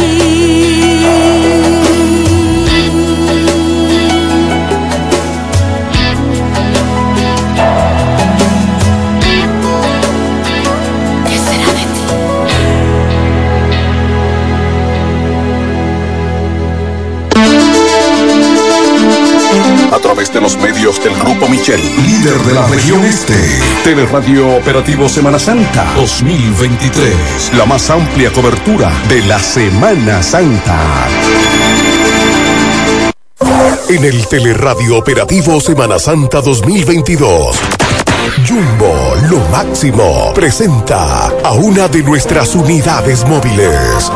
chi. Del Grupo Michel, líder de la región este. Teleradio Operativo Semana Santa 2023. La más amplia cobertura de la Semana Santa. En el Teleradio Operativo Semana Santa 2022. Jumbo, lo máximo, presenta a una de nuestras unidades móviles.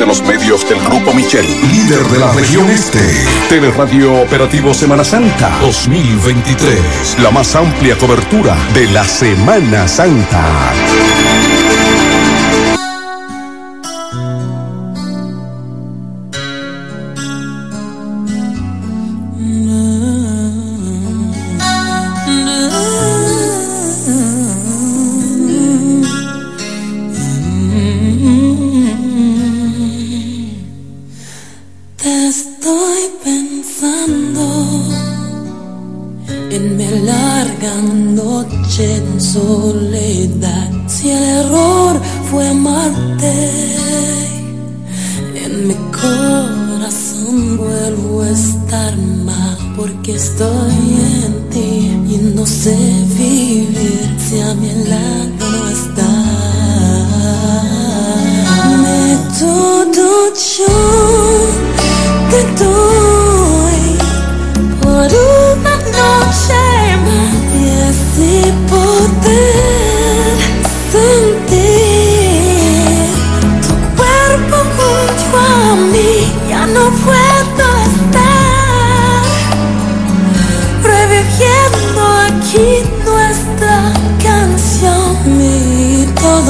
De los medios del Grupo Michel, líder de la región este. Teleradio Operativo Semana Santa 2023. La más amplia cobertura de la Semana Santa.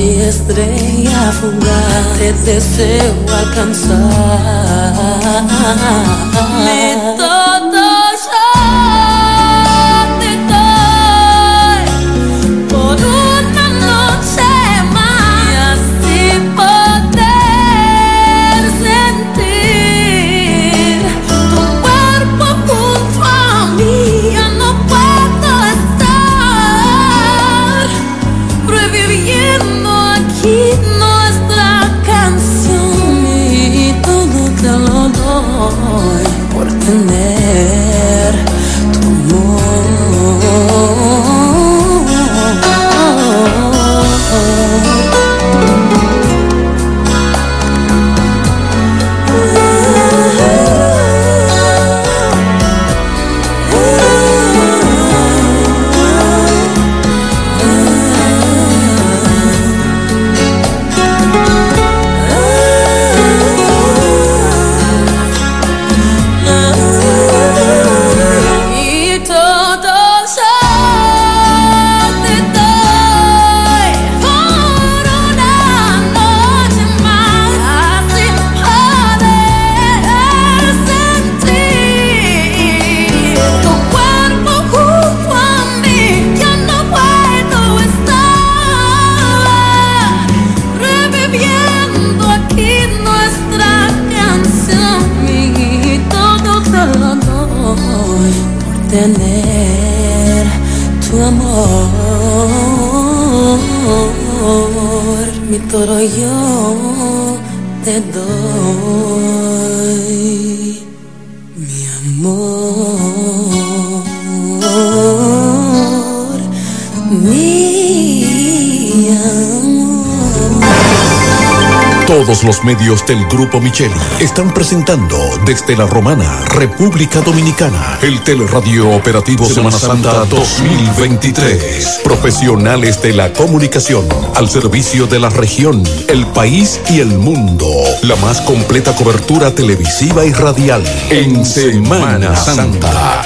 todo te lo doy. Medios del Grupo Micheli están presentando desde la Romana, República Dominicana, el Teleradio Operativo Semana Santa 2023. Profesionales de la comunicación al servicio de la región, el país y el mundo. La más completa cobertura televisiva y radial en Semana Santa.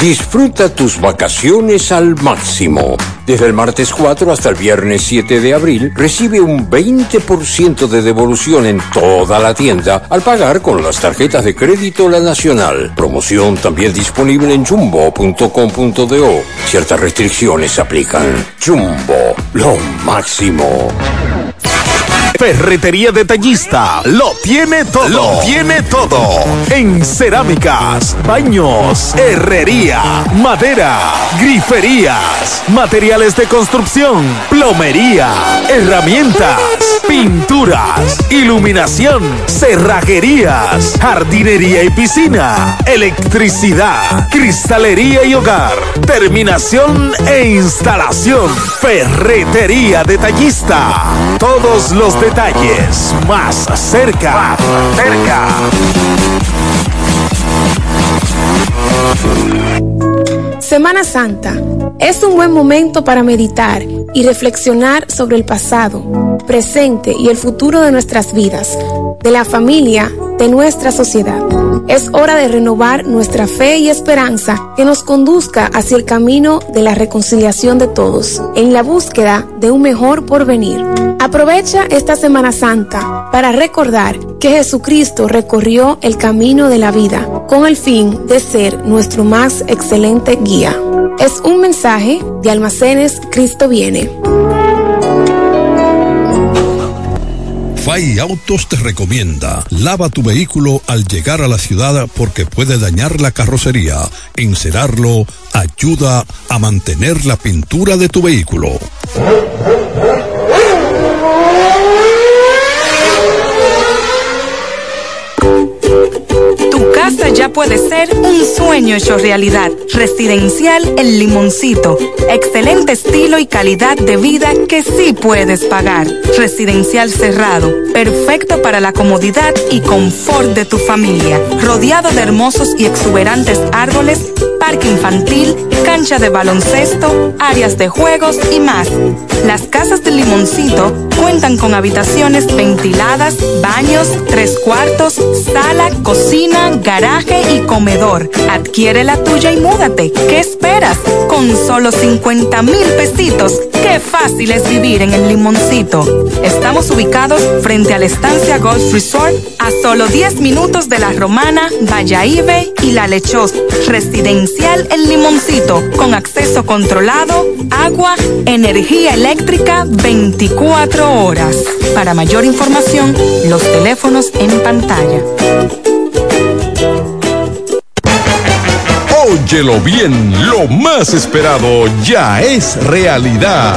Disfruta tus vacaciones al máximo. Desde el martes 4 hasta el viernes 7 de abril, recibe un 20% de devolución en toda la tienda al pagar con las tarjetas de crédito La Nacional. Promoción también disponible en jumbo.com.do. Ciertas restricciones aplican. Jumbo, lo máximo. Ferretería Detallista lo tiene todo. Lo tiene todo. En cerámicas, baños, herrería, madera, griferías, materiales de construcción, plomería, herramientas, pinturas, iluminación, cerrajerías, jardinería y piscina, electricidad, cristalería y hogar, terminación e instalación. Ferretería Detallista. Todos los detalles más cerca. Más cerca. Semana Santa es un buen momento para meditar y reflexionar sobre el pasado, presente y el futuro de nuestras vidas, de la familia, de nuestra sociedad. Es hora de renovar nuestra fe y esperanza que nos conduzca hacia el camino de la reconciliación de todos, en la búsqueda de un mejor porvenir. Aprovecha esta Semana Santa para recordar que Jesucristo recorrió el camino de la vida con el fin de ser nuestro más excelente guía. Es un mensaje de Almacenes Cristo viene. FAI Autos te recomienda, lava tu vehículo al llegar a la ciudad porque puede dañar la carrocería. Encerarlo ayuda a mantener la pintura de tu vehículo. Casa ya puede ser un sueño hecho realidad. Residencial El Limoncito. Excelente estilo y calidad de vida que sí puedes pagar. Residencial cerrado. Perfecto para la comodidad y confort de tu familia. Rodeado de hermosos y exuberantes árboles, parque infantil, cancha de baloncesto, áreas de juegos y más. Las casas del Limoncito cuentan con habitaciones ventiladas, baños, tres cuartos, sala, cocina, garaje y comedor. Adquiere la tuya y múdate. ¿Qué esperas? Con solo 50 mil pesitos. Qué fácil es vivir en el Limoncito. Estamos ubicados frente a la estancia Golf Resort a solo 10 minutos de la Romana, Valladolid y La Lechosa. El Limoncito con acceso controlado, agua, energía eléctrica 24 horas. Para mayor información, los teléfonos en pantalla. Óyelo bien, lo más esperado ya es realidad.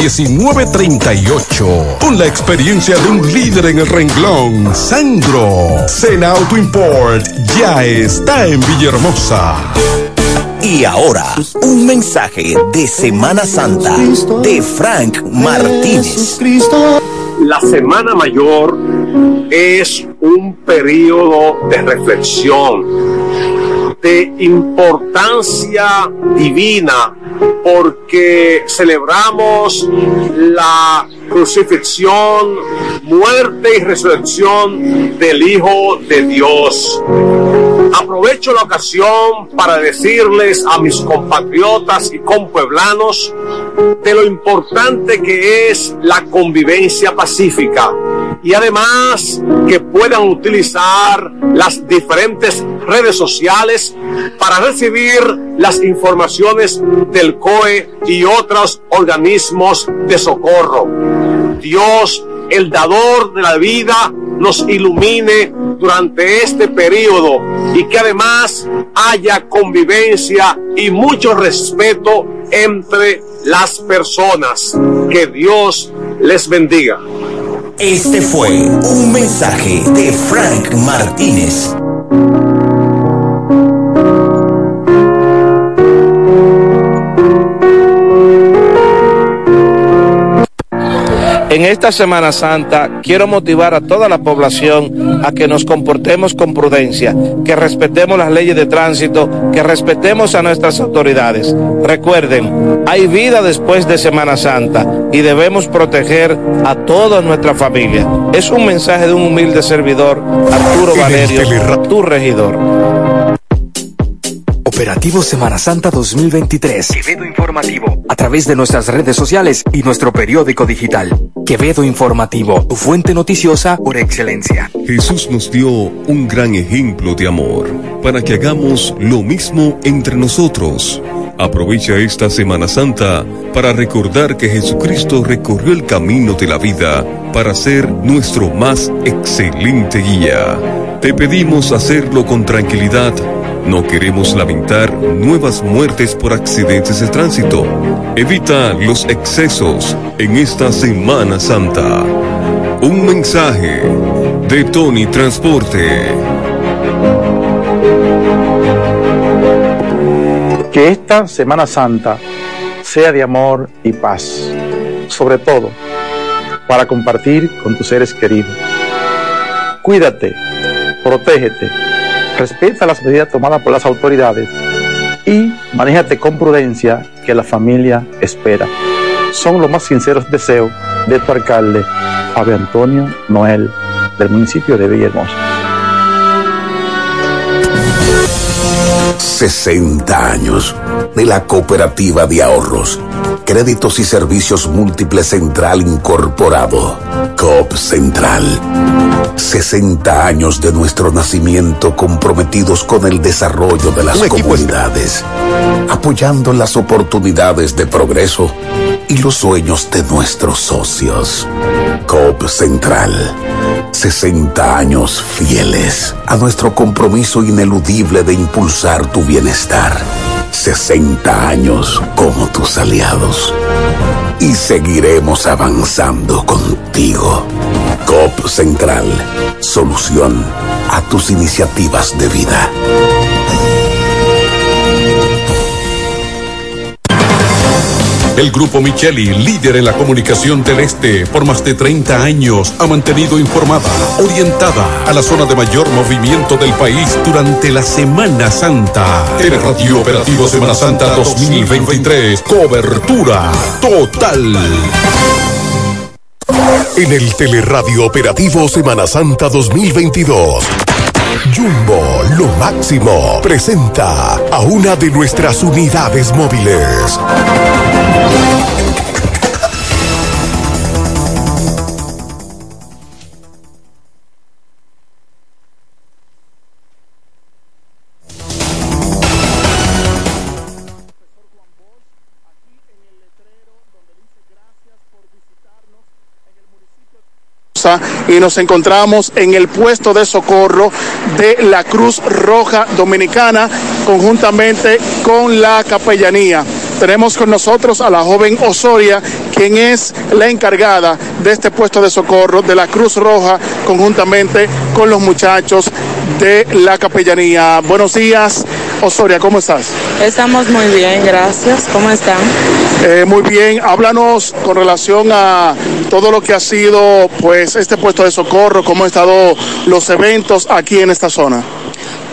809-866-1938. Con la experiencia de un líder en el renglón, Sandro. Sena Auto Import ya está en Villahermosa. Y ahora, un mensaje de Semana Santa de Frank Martínez. La Semana Mayor es un periodo de reflexión, de importancia divina porque celebramos la crucifixión, muerte y resurrección del Hijo de Dios. Aprovecho la ocasión para decirles a mis compatriotas y compueblanos de lo importante que es la convivencia pacífica y además que puedan utilizar las diferentes redes sociales para recibir las informaciones del COE y otros organismos de socorro. Dios, el dador de la vida, nos ilumine durante este periodo y que además haya convivencia y mucho respeto entre las personas. Que Dios les bendiga. Este fue un mensaje de Frank Martínez. En esta Semana Santa quiero motivar a toda la población a que nos comportemos con prudencia, que respetemos las leyes de tránsito, que respetemos a nuestras autoridades. Recuerden, hay vida después de Semana Santa y debemos proteger a toda nuestra familia. Es un mensaje de un humilde servidor, Arturo Valerio, tu regidor. Operativo Semana Santa 2023. Quevedo Informativo. A través de nuestras redes sociales y nuestro periódico digital. Quevedo Informativo, tu fuente noticiosa por excelencia. Jesús nos dio un gran ejemplo de amor para que hagamos lo mismo entre nosotros. Aprovecha esta Semana Santa para recordar que Jesucristo recorrió el camino de la vida para ser nuestro más excelente guía. Te pedimos hacerlo con tranquilidad no queremos lamentar nuevas muertes por accidentes de tránsito. Evita los excesos en esta Semana Santa. Un mensaje de Tony Transporte. Que esta Semana Santa sea de amor y paz, sobre todo para compartir con tus seres queridos. Cuídate, protégete respeta las medidas tomadas por las autoridades y manéjate con prudencia que la familia espera. Son los más sinceros deseos de tu alcalde, Fabio Antonio Noel, del municipio de Villahermosa. 60 años de la Cooperativa de Ahorros, Créditos y Servicios Múltiples Central Incorporado, COP Central. 60 años de nuestro nacimiento comprometidos con el desarrollo de las comunidades, apoyando las oportunidades de progreso y los sueños de nuestros socios. COP Central. 60 años fieles a nuestro compromiso ineludible de impulsar tu bienestar. 60 años como tus aliados. Y seguiremos avanzando contigo. COP Central. Solución a tus iniciativas de vida. El Grupo Micheli, líder en la comunicación del Este por más de 30 años, ha mantenido informada, orientada a la zona de mayor movimiento del país durante la Semana Santa. Radio Operativo Semana Santa 2023. Cobertura total. En el Teleradio Operativo Semana Santa 2022. Jumbo, lo máximo, presenta a una de nuestras unidades móviles. Y nos encontramos en el puesto de socorro de la Cruz Roja Dominicana conjuntamente con la capellanía. Tenemos con nosotros a la joven Osoria, quien es la encargada de este puesto de socorro de la Cruz Roja conjuntamente con los muchachos de la capellanía. Buenos días, Osoria, ¿cómo estás? Estamos muy bien, gracias. ¿Cómo están? Eh, muy bien, háblanos con relación a todo lo que ha sido pues este puesto de socorro, cómo han estado los eventos aquí en esta zona.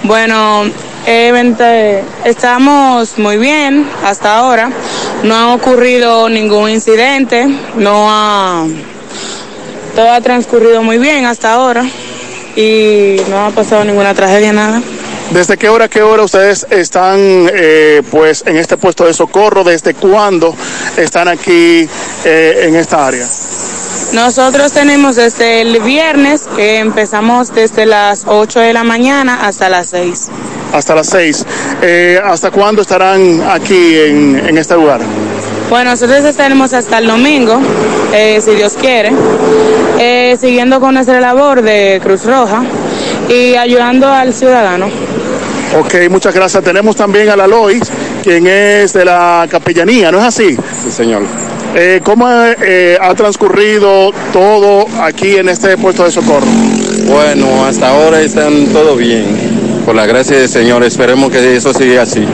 Bueno, Eh, estamos muy bien hasta ahora. No ha ocurrido ningún incidente. No ha. Todo ha transcurrido muy bien hasta ahora. Y no ha pasado ninguna tragedia, nada. ¿Desde qué hora a qué hora ustedes están eh, pues en este puesto de socorro? ¿Desde cuándo están aquí eh, en esta área? Nosotros tenemos desde el viernes, que empezamos desde las 8 de la mañana hasta las 6. Hasta las 6. Eh, ¿Hasta cuándo estarán aquí en, en este lugar? Bueno, nosotros estaremos hasta el domingo, eh, si Dios quiere, eh, siguiendo con nuestra labor de Cruz Roja y ayudando al ciudadano. Ok, muchas gracias. Tenemos también a la Lois, quien es de la capellanía, ¿no es así? Sí, señor. Eh, ¿Cómo eh, ha transcurrido todo aquí en este puesto de socorro? Bueno, hasta ahora están todo bien. Por la gracia del Señor, esperemos que eso siga así.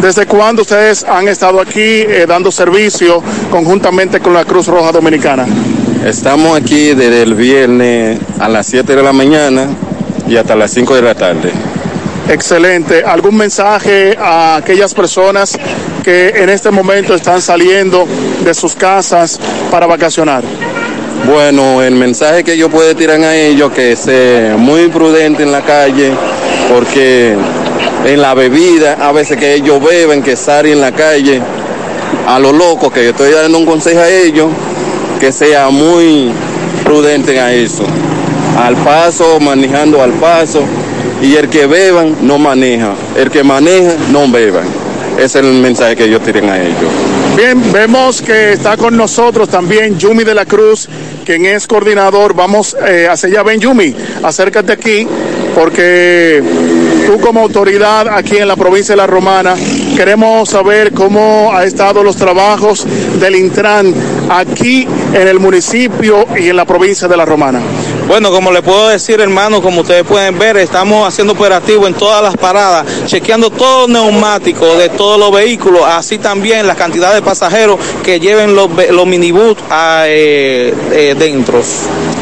¿Desde cuándo ustedes han estado aquí eh, dando servicio conjuntamente con la Cruz Roja Dominicana? Estamos aquí desde el viernes a las 7 de la mañana y hasta las 5 de la tarde. Excelente. ¿Algún mensaje a aquellas personas que en este momento están saliendo de sus casas para vacacionar? Bueno, el mensaje que yo puedo tirar a ellos que sea muy prudente en la calle, porque en la bebida, a veces que ellos beben, que salen en la calle, a lo loco, que yo estoy dando un consejo a ellos, que sea muy prudente a eso. Al paso, manejando al paso, y el que beban no maneja, el que maneja no beban. Ese es el mensaje que ellos tienen a ellos. Bien, vemos que está con nosotros también Yumi de la Cruz, quien es coordinador. Vamos eh, hacia allá. Ven, Yumi, acércate aquí, porque tú como autoridad aquí en la provincia de La Romana, queremos saber cómo ha estado los trabajos del Intran aquí en el municipio y en la provincia de La Romana. Bueno, como le puedo decir, hermano, como ustedes pueden ver, estamos haciendo operativo en todas las paradas, chequeando todos los neumáticos de todos los vehículos, así también la cantidad de pasajeros que lleven los, los minibús a, eh, eh, dentro.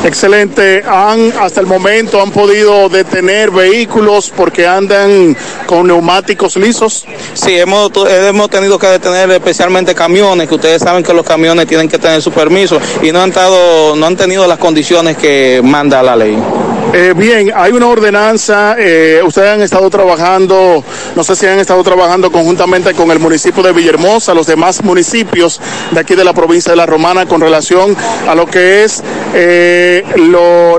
Excelente. Han hasta el momento han podido detener vehículos porque andan con neumáticos lisos. Sí, hemos, hemos tenido que detener especialmente camiones, que ustedes saben que los camiones tienen que tener su permiso y no han, estado, no han tenido las condiciones que manda la ley. Eh, bien, hay una ordenanza, eh, ustedes han estado trabajando, no sé si han estado trabajando conjuntamente con el municipio de Villahermosa, los demás municipios de aquí de la provincia de La Romana con relación a lo que es eh,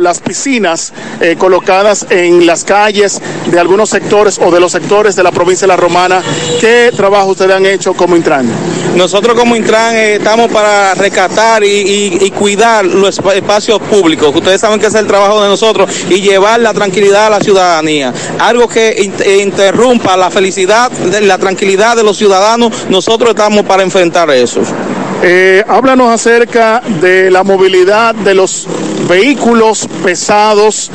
las piscinas colocadas en las calles de algunos sectores o de los sectores de la provincia de La Romana. ¿Qué trabajo ustedes han hecho como Intran? Nosotros como Intran estamos para rescatar y, cuidar los espacios públicos. Ustedes saben que es el trabajo de nosotros y llevar la tranquilidad a la ciudadanía. Algo que inter interrumpa la felicidad, la tranquilidad de los ciudadanos, nosotros estamos para enfrentar eso. Eh, háblanos acerca de la movilidad de los vehículos pesados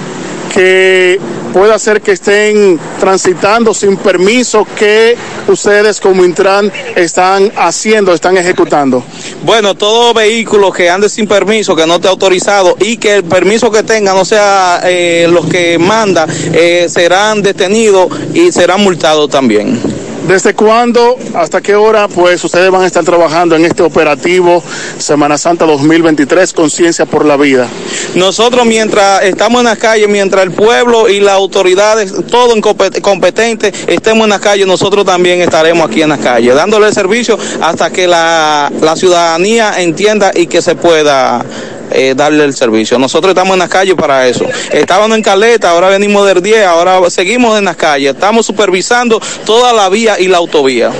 que puede hacer que estén transitando sin permiso que ustedes como Intran están haciendo, están ejecutando? Bueno, todo vehículo que ande sin permiso, que no esté autorizado y que el permiso que tenga no sea eh, los que manda, eh, serán detenidos y serán multados también. ¿Desde cuándo, hasta qué hora, pues ustedes van a estar trabajando en este operativo Semana Santa 2023, Conciencia por la Vida? Nosotros mientras estamos en las calles, mientras el pueblo y las autoridades, todo competente, estemos en las calles, nosotros también estaremos aquí en las calles, dándole servicio hasta que la, la ciudadanía entienda y que se pueda eh, darle el servicio. Nosotros estamos en las calles para eso. Estábamos en Caleta, ahora venimos del 10, ahora seguimos en las calles. Estamos supervisando toda la vía y la autovía.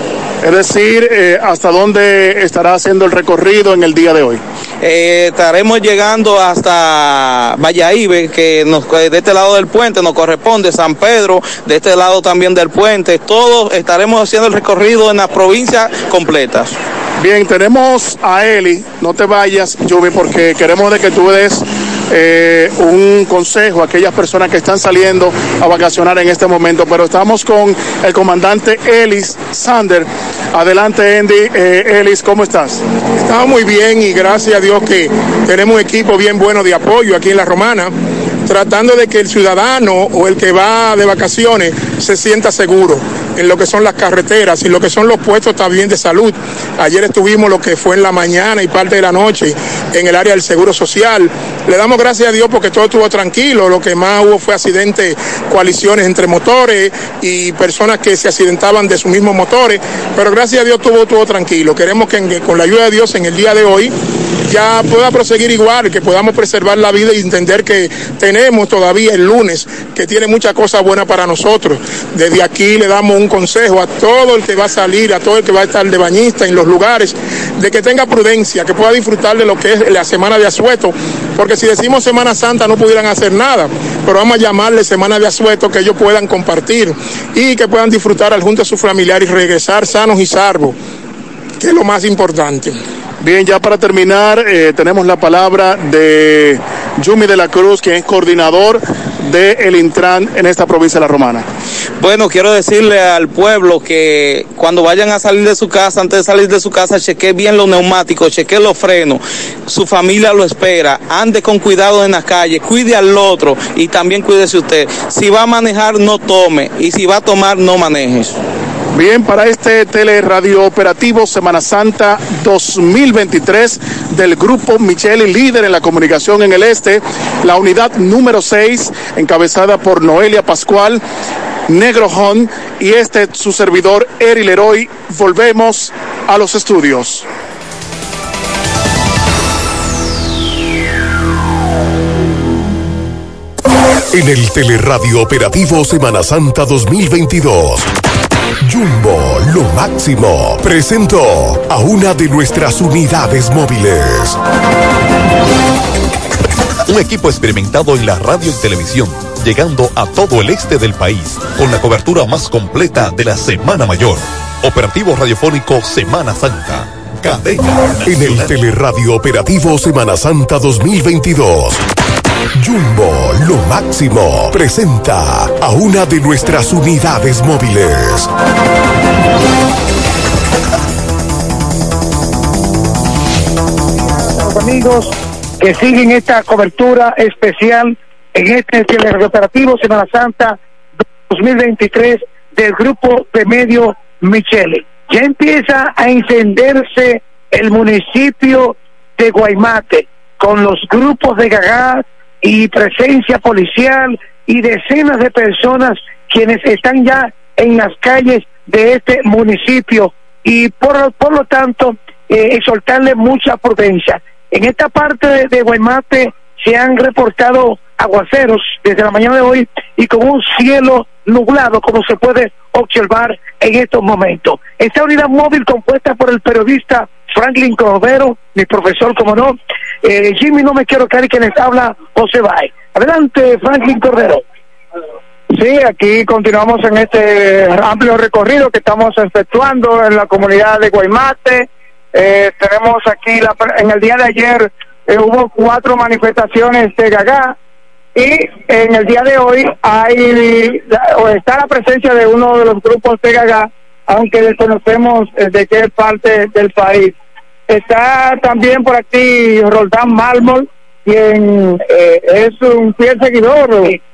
Es decir, eh, ¿hasta dónde estará haciendo el recorrido en el día de hoy? Eh, estaremos llegando hasta Valladolid, que nos, de este lado del puente nos corresponde, San Pedro, de este lado también del puente. Todos estaremos haciendo el recorrido en las provincias completas. Bien, tenemos a Eli, no te vayas, Yubi, porque queremos de que tú des eh, un consejo a aquellas personas que están saliendo a vacacionar en este momento, pero estamos con el comandante Elis Sander. Adelante, Andy. Eh, Elis, ¿cómo estás? Estamos muy bien y gracias a Dios que tenemos un equipo bien bueno de apoyo aquí en La Romana. tratando de que el ciudadano o el que va de vacaciones se sienta seguro en lo que son las carreteras y lo que son los puestos también de salud. Ayer estuvimos lo que fue en la mañana y parte de la noche en el área del Seguro Social. Le damos gracias a Dios porque todo estuvo tranquilo. Lo que más hubo fue accidentes, coaliciones entre motores y personas que se accidentaban de sus mismos motores. Pero gracias a Dios todo estuvo tranquilo. Queremos que con la ayuda de Dios en el día de hoy ya pueda proseguir igual, que podamos preservar la vida y entender que tenemos todavía el lunes, que tiene muchas cosas buenas para nosotros. Desde aquí le damos un consejo a todo el que va a salir, a todo el que va a estar de bañista en los lugares, de que tenga prudencia, que pueda disfrutar de lo que es la semana de asueto, porque si decimos Semana Santa no pudieran hacer nada, pero vamos a llamarle Semana de Asueto, que ellos puedan compartir y que puedan disfrutar al junto a sus familiares y regresar sanos y salvos, que es lo más importante. Bien, ya para terminar, eh, tenemos la palabra de Yumi de la Cruz, quien es coordinador de el Intran en esta provincia de La Romana. Bueno, quiero decirle al pueblo que cuando vayan a salir de su casa, antes de salir de su casa, cheque bien los neumáticos, cheque los frenos, su familia lo espera, ande con cuidado en la calle, cuide al otro y también cuídese usted. Si va a manejar, no tome y si va a tomar, no maneje. Bien, para este teleradio operativo Semana Santa 2023 del Grupo Micheli, líder en la comunicación en el este, la unidad número 6, encabezada por Noelia Pascual, Negro Hon y este su servidor Eri Leroy. Volvemos a los estudios. En el Teleradio Operativo Semana Santa 2022. Jumbo, lo máximo, presentó a una de nuestras unidades móviles. Un equipo experimentado en la radio y televisión, llegando a todo el este del país, con la cobertura más completa de la Semana Mayor. Operativo Radiofónico Semana Santa. Cadena. En el Teleradio Operativo Semana Santa 2022. Jumbo, lo máximo, presenta a una de nuestras unidades móviles. amigos que siguen esta cobertura especial en este operativo Semana Santa 2023 del grupo de medio Michele. Ya empieza a encenderse el municipio de Guaymate con los grupos de Gagá y presencia policial y decenas de personas quienes están ya en las calles de este municipio y por, por lo tanto eh, exhortarle mucha prudencia. En esta parte de, de Guaymate se han reportado aguaceros desde la mañana de hoy y con un cielo nublado como se puede observar en estos momentos. Esta unidad móvil compuesta por el periodista Franklin Cordero, mi profesor, como no, eh, Jimmy no me quiero caer que les habla José Bay. Adelante, Franklin Cordero. Sí, aquí continuamos en este amplio recorrido que estamos efectuando en la comunidad de Guaymate. Eh, tenemos aquí, la, en el día de ayer eh, hubo cuatro manifestaciones de Gagá y en el día de hoy hay o está la presencia de uno de los grupos Gagá, aunque desconocemos eh, de qué parte del país. Está también por aquí Roldán Mármol, quien eh, es un fiel seguidor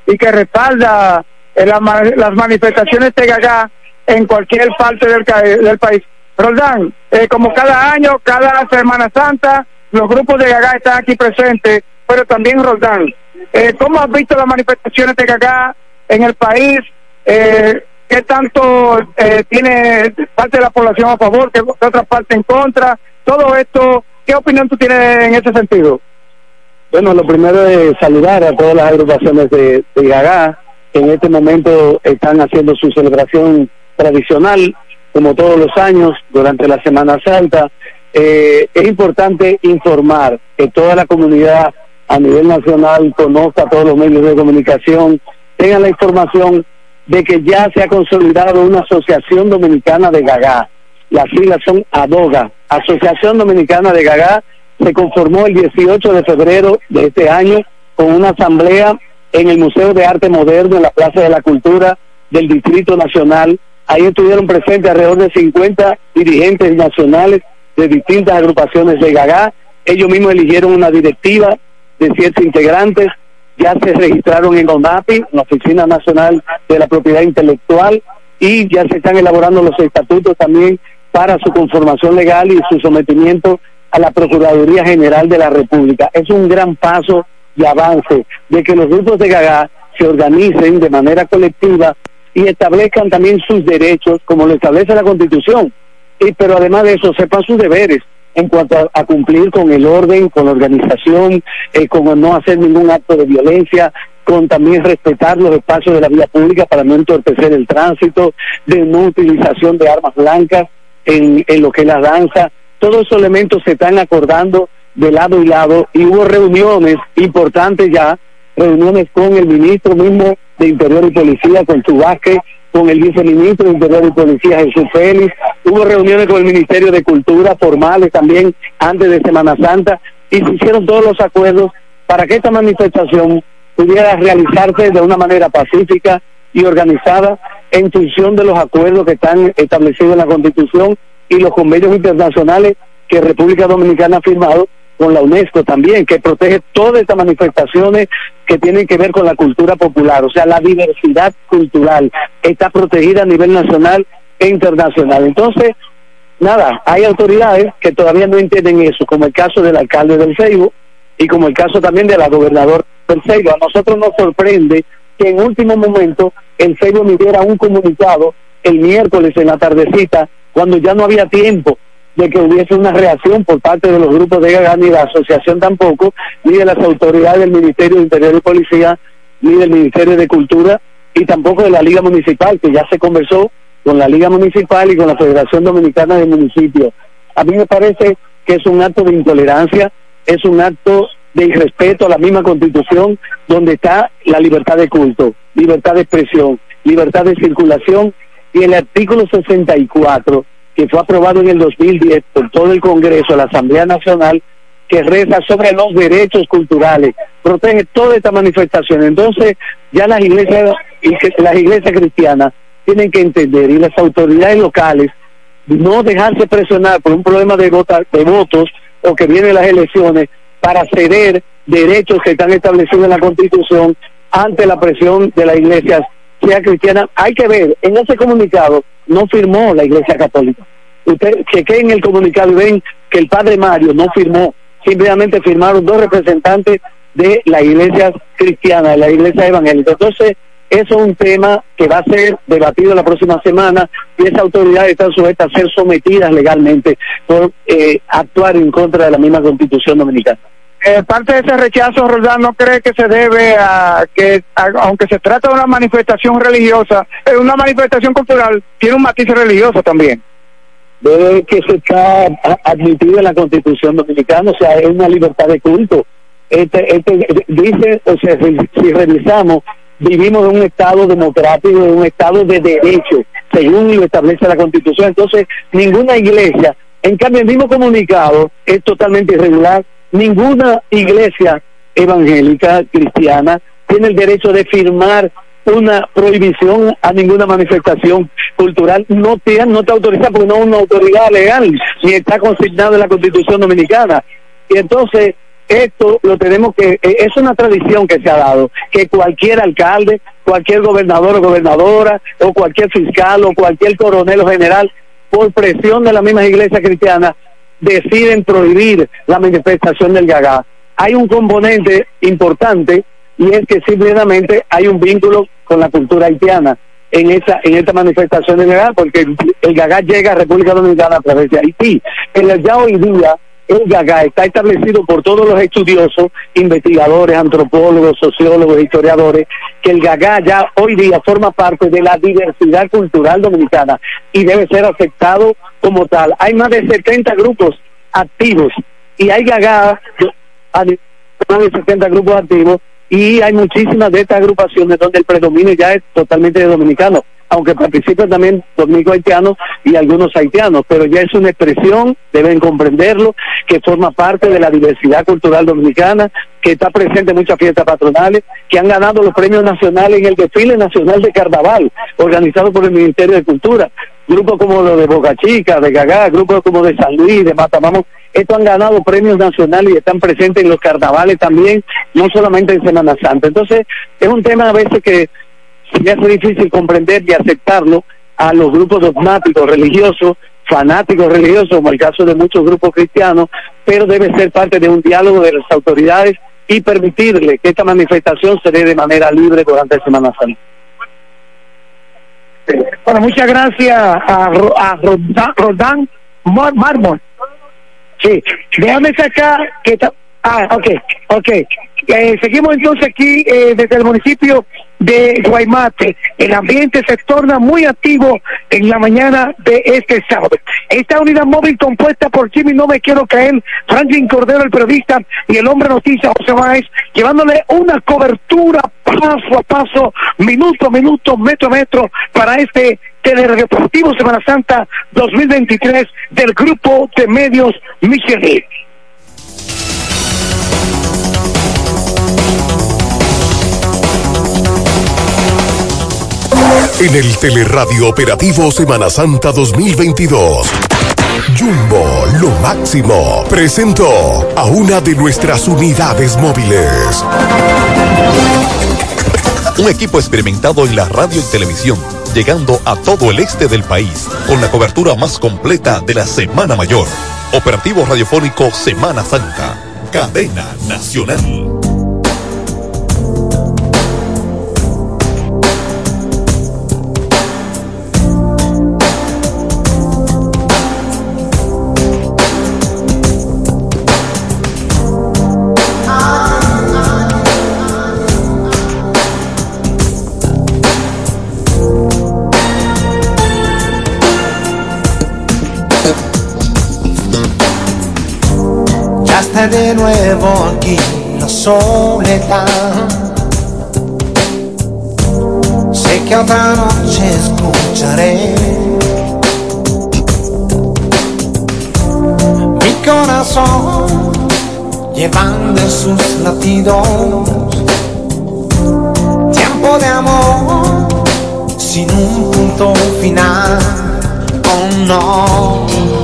y que respalda eh, las manifestaciones Gagá en cualquier parte del, del país. Roldán, eh, como cada año, cada Semana Santa, los grupos de Gagá están aquí presentes, pero también Roldán. Eh, ¿Cómo has visto las manifestaciones de Gagá en el país? Eh, ¿Qué tanto eh, tiene parte de la población a favor, qué otra parte en contra? Todo esto, ¿qué opinión tú tienes en ese sentido? Bueno, lo primero es saludar a todas las agrupaciones de, de Gagá, que en este momento están haciendo su celebración tradicional, como todos los años, durante la Semana Santa. Eh, es importante informar que toda la comunidad a nivel nacional conozca todos los medios de comunicación, tengan la información de que ya se ha consolidado una asociación dominicana de Gagá. Las siglas son ADOGA, Asociación Dominicana de Gagá, se conformó el 18 de febrero de este año con una asamblea en el Museo de Arte Moderno en la Plaza de la Cultura del Distrito Nacional. Ahí estuvieron presentes alrededor de 50 dirigentes nacionales de distintas agrupaciones de Gagá. Ellos mismos eligieron una directiva de siete integrantes ya se registraron en ONAPI, la Oficina Nacional de la Propiedad Intelectual, y ya se están elaborando los estatutos también para su conformación legal y su sometimiento a la Procuraduría General de la República. Es un gran paso y avance de que los grupos de Gaga se organicen de manera colectiva y establezcan también sus derechos como lo establece la Constitución. Y, pero además de eso, sepan sus deberes en cuanto a, cumplir con el orden, con la organización, eh, con no hacer ningún acto de violencia, con también respetar los espacios de la vía pública para no entorpecer el tránsito, de no utilización de armas blancas en, en lo que es la danza. Todos esos elementos se están acordando de lado y lado y hubo reuniones importantes ya, reuniones con el ministro mismo de Interior y Policía, con Chubasque, con el viceministro de Interior y Policía, Jesús Félix. Hubo reuniones con el Ministerio de Cultura formales también antes de Semana Santa y se hicieron todos los acuerdos para que esta manifestación pudiera realizarse de una manera pacífica y organizada en función de los acuerdos que están establecidos en la Constitución y los convenios internacionales que República Dominicana ha firmado con la UNESCO también, que protege todas estas manifestaciones que tienen que ver con la cultura popular, o sea, la diversidad cultural está protegida a nivel nacional e internacional. Entonces, nada, hay autoridades que todavía no entienden eso, como el caso del alcalde del Ceibo y como el caso también de la gobernadora del Ceibo. A nosotros nos sorprende que en último momento el Ceibo emitiera un comunicado el miércoles en la tardecita, cuando ya no había tiempo de que hubiese una reacción por parte de los grupos de Gaga, ni la asociación tampoco, ni de las autoridades del Ministerio de Interior y Policía, ni del Ministerio de Cultura, y tampoco de la Liga Municipal, que ya se conversó con la Liga Municipal y con la Federación Dominicana de Municipios. A mí me parece que es un acto de intolerancia, es un acto de irrespeto a la misma Constitución, donde está la libertad de culto, libertad de expresión, libertad de circulación, y el artículo 64 que fue aprobado en el 2010 por todo el Congreso, la Asamblea Nacional, que reza sobre los derechos culturales, protege toda esta manifestación. Entonces, ya las iglesias las iglesias cristianas tienen que entender y las autoridades locales no dejarse presionar por un problema de, de votos o que vienen las elecciones para ceder derechos que están establecidos en la Constitución ante la presión de las iglesias sea cristiana. Hay que ver, en ese comunicado no firmó la Iglesia Católica. Usted en el comunicado y ven que el padre Mario no firmó, simplemente firmaron dos representantes de la iglesia cristiana, de la iglesia evangélica. Entonces, eso es un tema que va a ser debatido la próxima semana y esa autoridad está sujeta a ser sometidas legalmente por eh, actuar en contra de la misma constitución dominicana. Eh, parte de ese rechazo, Roldán, no cree que se debe a que, aunque se trata de una manifestación religiosa, es una manifestación cultural, tiene un matiz religioso también. Debe que se está admitido en la Constitución Dominicana, o sea, es una libertad de culto. Este, este, dice, o sea, si, revisamos, vivimos en un Estado democrático, en un Estado de derecho, según lo establece la Constitución. Entonces, ninguna iglesia, en cambio, el mismo comunicado es totalmente irregular ninguna iglesia evangélica cristiana tiene el derecho de firmar una prohibición a ninguna manifestación cultural. No te, no te autoriza porque no es una autoridad legal, ni está consignado en la Constitución Dominicana. Y entonces, esto lo tenemos que, eh, es una tradición que se ha dado, que cualquier alcalde, cualquier gobernador o gobernadora, o cualquier fiscal o cualquier coronel o general, por presión de la misma iglesia cristiana, deciden prohibir la manifestación del Gagá. Hay un componente importante y es que simplemente hay un vínculo con la cultura haitiana en esta en esta manifestación del Gagá, porque el, Gagá llega a República Dominicana a través de Haití. Pero ya hoy día el Gagá está establecido por todos los estudiosos, investigadores, antropólogos, sociólogos, historiadores, que el Gagá ya hoy día forma parte de la diversidad cultural dominicana y debe ser aceptado como tal. Hay más de 70 grupos activos y hay Gagá, más de 70 grupos activos y hay muchísimas de estas agrupaciones donde el predominio ya es totalmente de dominicanos aunque participen también dominico haitianos y algunos haitianos, pero ya es una expresión, deben comprenderlo, que forma parte de la diversidad cultural dominicana, que está presente en muchas fiestas patronales, que han ganado los premios nacionales en el desfile nacional de carnaval, organizado por el Ministerio de Cultura. Grupos como los de Boca Chica, de Gagá, grupos como de San Luis, de Matamamo, estos han ganado premios nacionales y están presentes en los carnavales también, no solamente en Semana Santa. Entonces, es un tema a veces que se me hace difícil comprender y aceptarlo a los grupos dogmáticos religiosos, fanáticos religiosos, como el caso de muchos grupos cristianos, pero debe ser parte de un diálogo de las autoridades y permitirle que esta manifestación se dé de manera libre durante la Semana Santa. Bueno, muchas gracias a, a Rodán. Sí, déjame sacar que... ta- Ah, ok, ok. Eh, seguimos entonces aquí eh, desde el municipio de Guaymate. El ambiente se torna muy activo en la mañana de este sábado. Esta unidad móvil compuesta por Jimmy No Me Quiero Caer, Franklin Cordero, el periodista, y el hombre noticia José Báez, llevándole una cobertura paso a paso, minuto a minuto, metro a metro, para este Teledeportivo Semana Santa 2023 del grupo de medios Michelin. En el Teleradio Operativo Semana Santa 2022. Jumbo, lo máximo, presentó a una de nuestras unidades móviles. Un equipo experimentado en la radio y televisión, llegando a todo el este del país, con la cobertura más completa de la Semana Mayor. Operativo Radiofónico Semana Santa. Cadena Nacional. De nuevo aquí la soledad. Sé que otra noche escucharé. Mi corazón llevando sus latidos. Tiempo de amor sin un punto final. Oh no.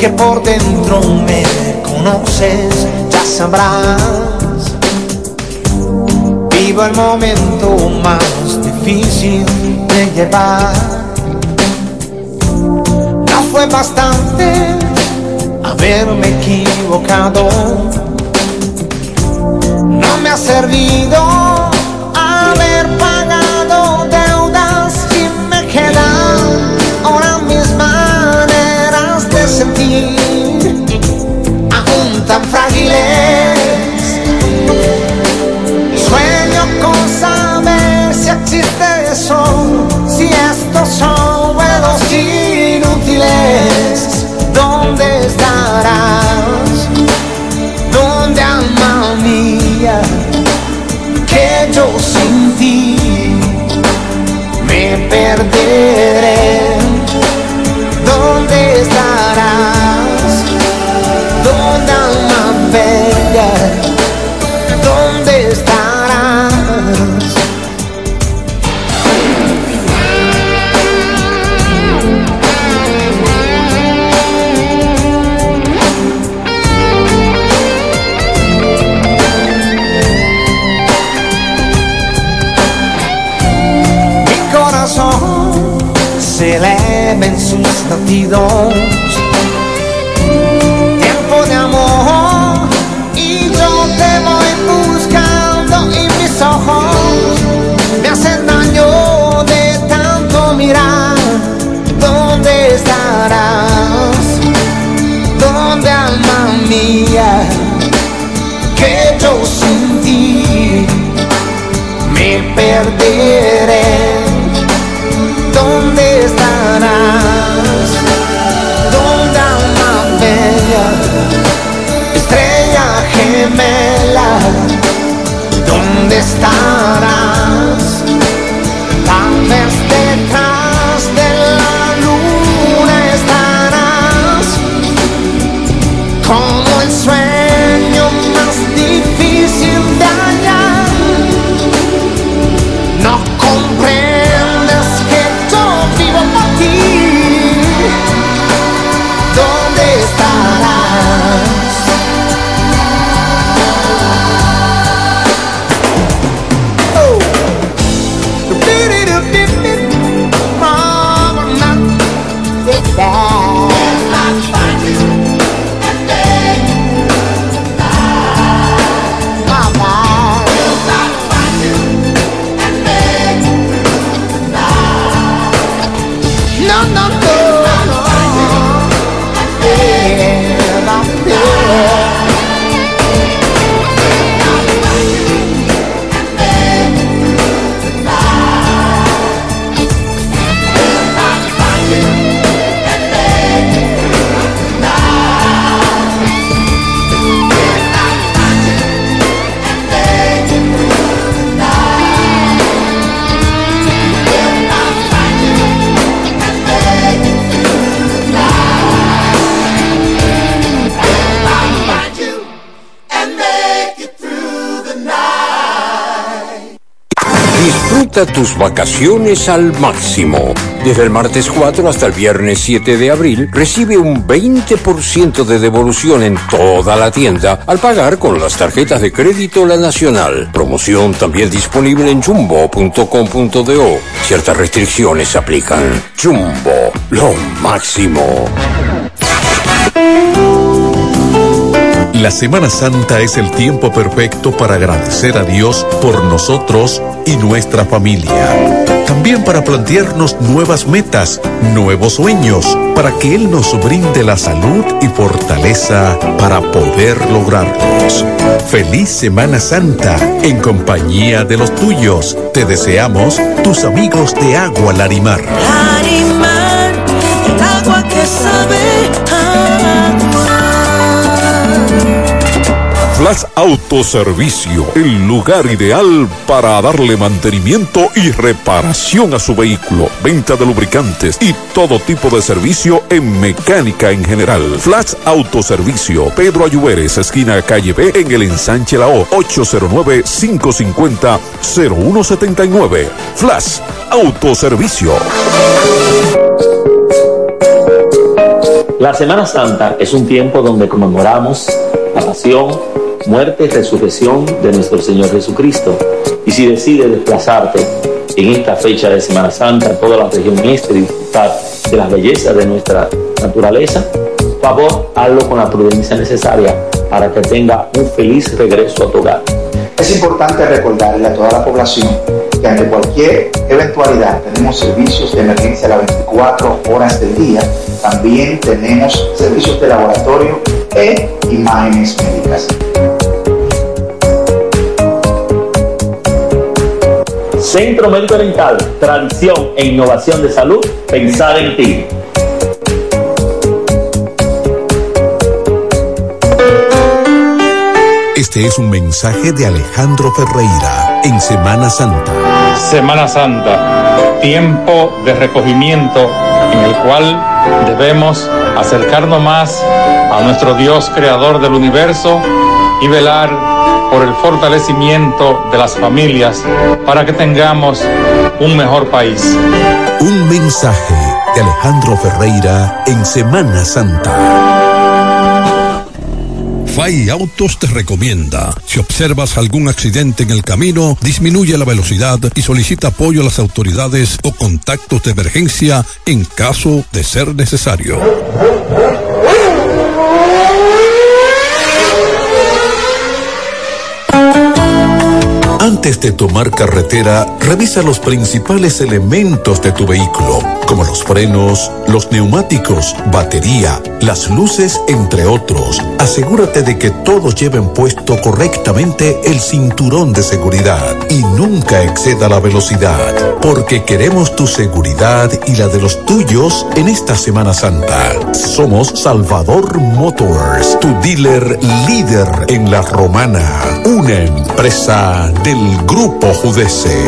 Que por dentro me conoces, ya sabrás. Vivo el momento más difícil de llevar. No fue bastante haberme equivocado. No me ha servido de sentir aún tan latidos. Tiempo de amor y yo te voy buscando y mis ojos me hacen daño de tanto mirar. ¿Dónde estarás? ¿Dónde alma mía? Que yo sin ti me perderé. ¿Dónde estarás? Tus vacaciones al máximo. Desde el martes 4 hasta el viernes 7 de abril, recibe un 20% de devolución en toda la tienda al pagar con las tarjetas de crédito La Nacional. Promoción también disponible en jumbo.com.do. Ciertas restricciones aplican. Jumbo, lo máximo. La Semana Santa es el tiempo perfecto para agradecer a Dios por nosotros y nuestra familia. También para plantearnos nuevas metas, nuevos sueños, para que Él nos brinde la salud y fortaleza para poder lograrlos. Feliz Semana Santa en compañía de los tuyos. Te deseamos tus amigos de Agua Larimar. Flash Autoservicio, el lugar ideal para darle mantenimiento y reparación a su vehículo. Venta de lubricantes y todo tipo de servicio en mecánica en general. Flash Autoservicio, Pedro Ayuberes, esquina calle B, en el ensanche La O, 809-550-0179. Flash Autoservicio. La Semana Santa es un tiempo donde conmemoramos la pasión, muerte y resurrección de nuestro Señor Jesucristo. Y si decides desplazarte en esta fecha de Semana Santa a toda la región este y disfrutar de las bellezas de nuestra naturaleza, por favor, hazlo con la prudencia necesaria para que tenga un feliz regreso a tu hogar. Es importante recordarle a toda la población que ante cualquier eventualidad tenemos servicios de emergencia a las 24 horas del día. También tenemos servicios de laboratorio e imágenes médicas. Centro Médico Oriental, tradición e innovación de salud, pensar en ti. Este es un mensaje de Alejandro Ferreira en Semana Santa. Semana Santa, tiempo de recogimiento en el cual debemos acercarnos más a nuestro Dios creador del universo y velar por el fortalecimiento de las familias para que tengamos un mejor país. Un mensaje de Alejandro Ferreira en Semana Santa. FAI Autos te recomienda. Si observas algún accidente en el camino, disminuye la velocidad y solicita apoyo a las autoridades o contactos de emergencia en caso de ser necesario. Antes de tomar carretera, revisa los principales elementos de tu vehículo, como los frenos, los neumáticos, batería, las luces, entre otros. Asegúrate de que todos lleven puesto correctamente el cinturón de seguridad y nunca exceda la velocidad, porque queremos tu seguridad y la de los tuyos en esta Semana Santa. Somos Salvador Motors, tu dealer líder en la romana, una empresa del Grupo Judese.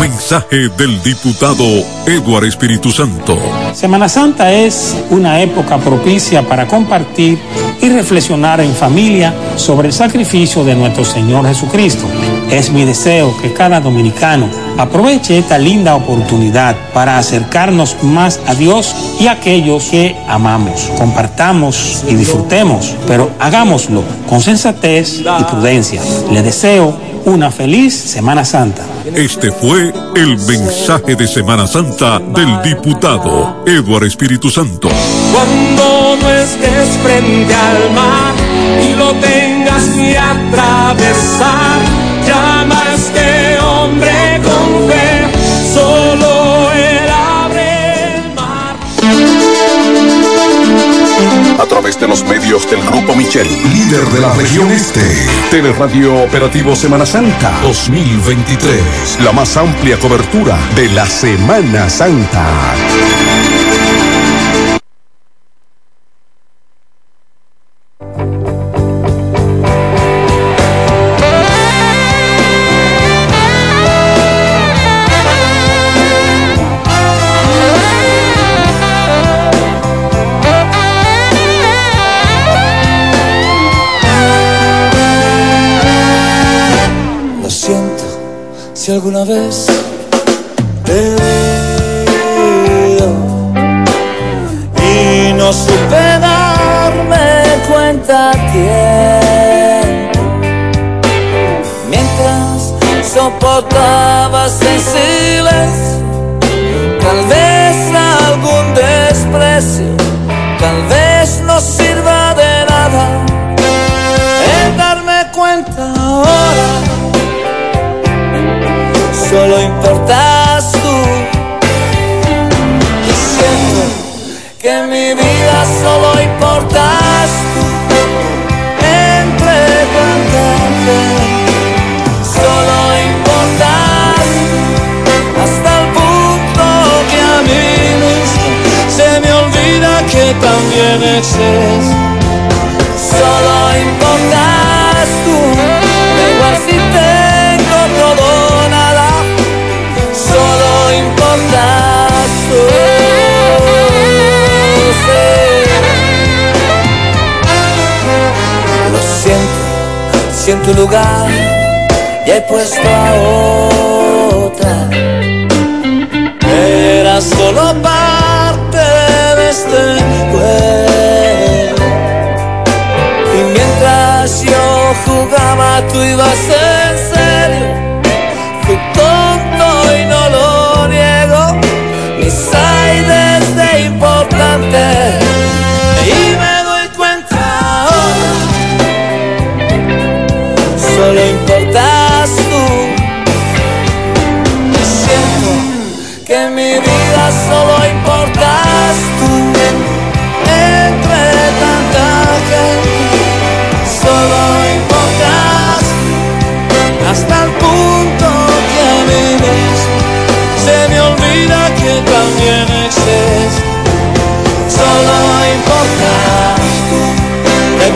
Mensaje del diputado Eduardo Espíritu Santo. Semana Santa es una época propicia para compartir y reflexionar en familia sobre el sacrificio de nuestro Señor Jesucristo. Es mi deseo que cada dominicano aproveche esta linda oportunidad para acercarnos más a Dios y a aquellos que amamos. Compartamos y disfrutemos, pero hagámoslo con sensatez y prudencia. Le deseo una feliz Semana Santa. Este fue el mensaje de Semana Santa del diputado Eduardo Espíritu Santo. Cuando no estés frente al mar y lo tengas que atravesar, llama a este hombre A través de los medios del Grupo Micheli, líder de la región este. Teleradio Operativo Semana Santa 2023. La más amplia cobertura de la Semana Santa. Solo importas tú. Da igual si tengo todo nada. Solo importas tú. Sí. lo siento si lugar ya he puesto a otra. Era solo parte jugaba tú ibas serio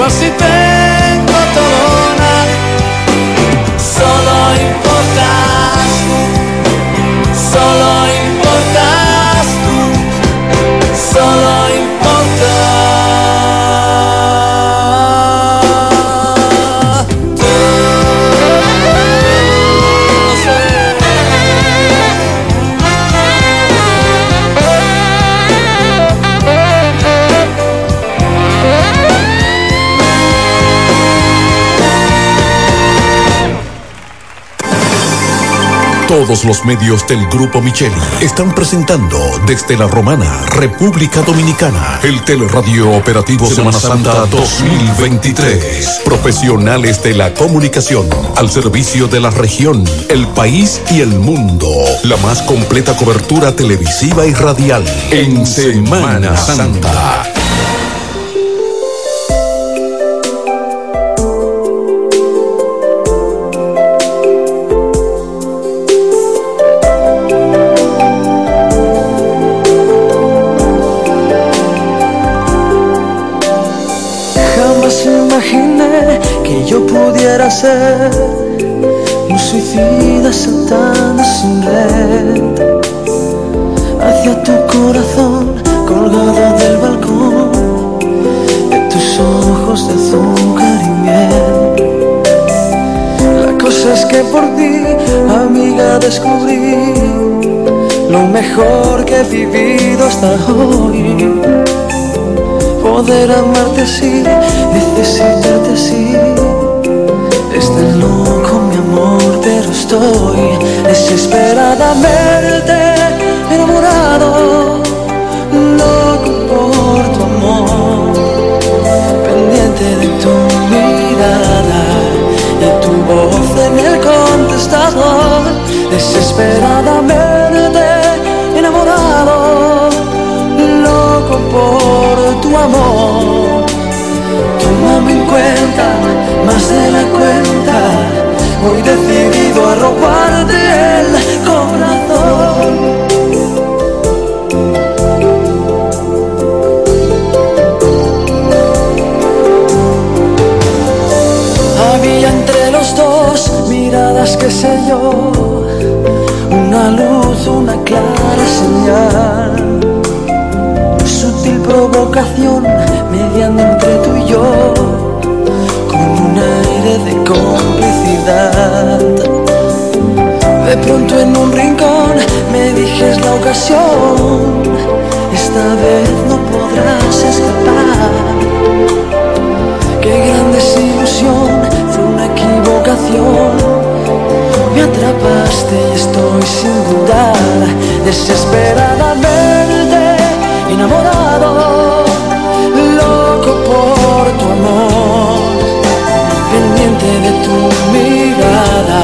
tú, da igual Todos los medios del Grupo Micheli están presentando desde la Romana, República Dominicana, el Teleradio Operativo Semana Santa 2023. Profesionales de la comunicación al servicio de la región, el país y el mundo. La más completa cobertura televisiva y radial en Semana Santa. Vivido hasta hoy. Poder amarte así, necesitarte así. Es tan loco mi amor, pero estoy desesperadamente enamorado, loco por tu amor, pendiente de tu mirada y tu voz en el contestador, desesperadamente amor. Tómame en cuenta, más de la cuenta, voy decidido a robarte el corazón. Había entre los dos miradas que sé yo, una luz, una clara señal mediando entre tú y yo con un aire de complicidad De pronto en un rincón me dije es la ocasión, esta vez no podrás escapar. Qué gran desilusión, fue una equivocación. Me atrapaste y estoy sin dudar, desesperadamente enamorado, de tu mirada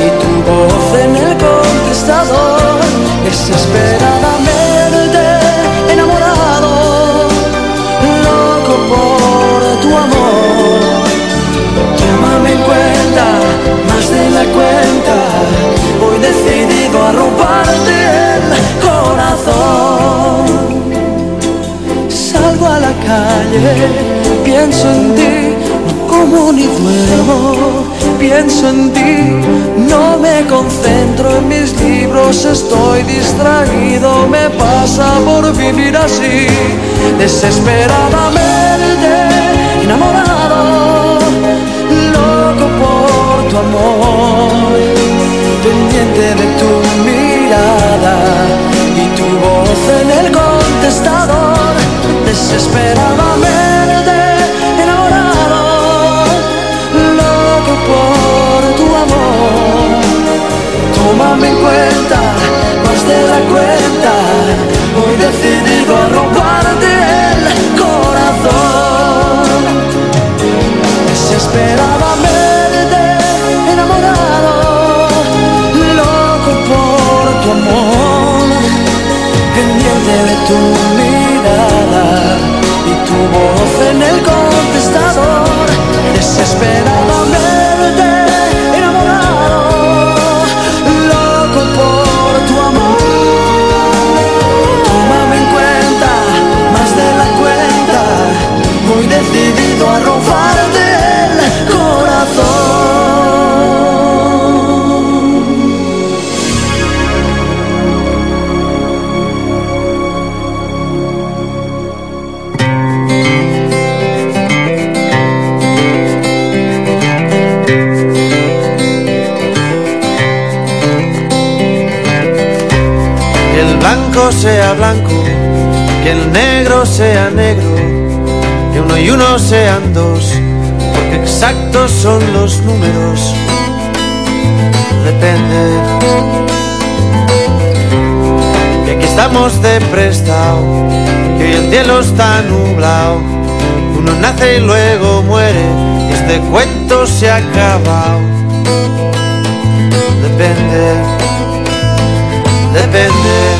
y tu voz en el contestador, desesperadamente enamorado, loco por tu amor. Llámame en cuenta, más de la cuenta, voy decidido a robarte el corazón. Salgo a la calle, pienso en ti, como ni duermo, pienso en ti, no me concentro en mis libros, estoy distraído, me pasa por vivir así, desesperadamente enamorado, loco por tu amor, pendiente de tu mirada y tu voz en el contestador, desesperadamente por tu amor. Tómame en cuenta, más de la cuenta, voy decidido a robarte el corazón. Desesperadamente enamorado, loco por tu amor, pendiente de tu mirada y tu voz en el contestador. Desesperadamente blanco sea blanco, que el negro sea negro, que uno y uno sean dos, porque exactos son los números. Depende. Que aquí estamos de prestado, que hoy el cielo está nublado, uno nace y luego muere, y este cuento se ha acabado. Depende depende,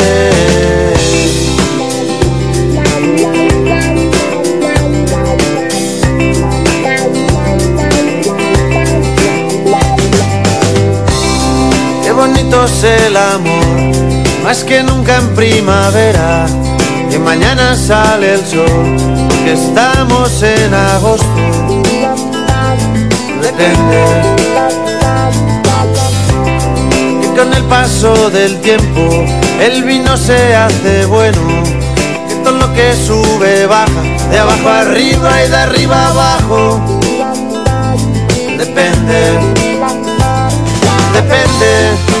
El amor, más que nunca en primavera. Que mañana sale el sol, que estamos en agosto. Depende. Que con el paso del tiempo el vino se hace bueno. Que todo lo que sube baja, de abajo arriba y de arriba abajo. Depende depende,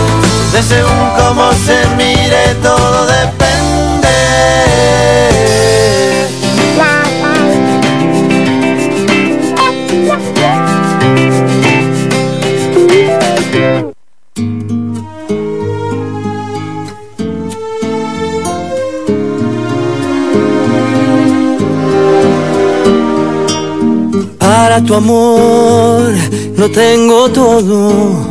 de según cómo se mire todo depende. Para tu amor lo tengo todo,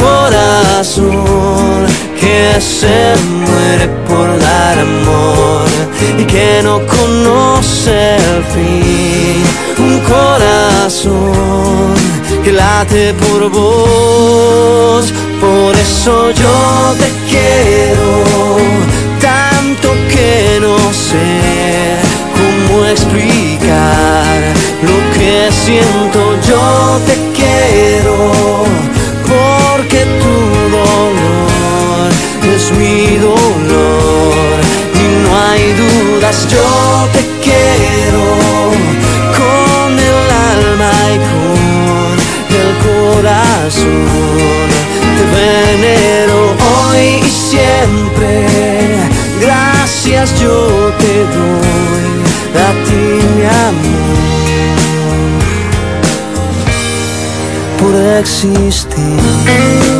corazón que se muere por dar amor y que no conoce el fin. Un corazón que late por vos. Por eso yo te quiero tanto que no sé cómo explicar lo que siento. Yo te quiero dolor y no hay dudas. Yo te quiero con el alma y con el corazón. Te venero hoy y siempre. Gracias yo te doy a ti mi amor por existir.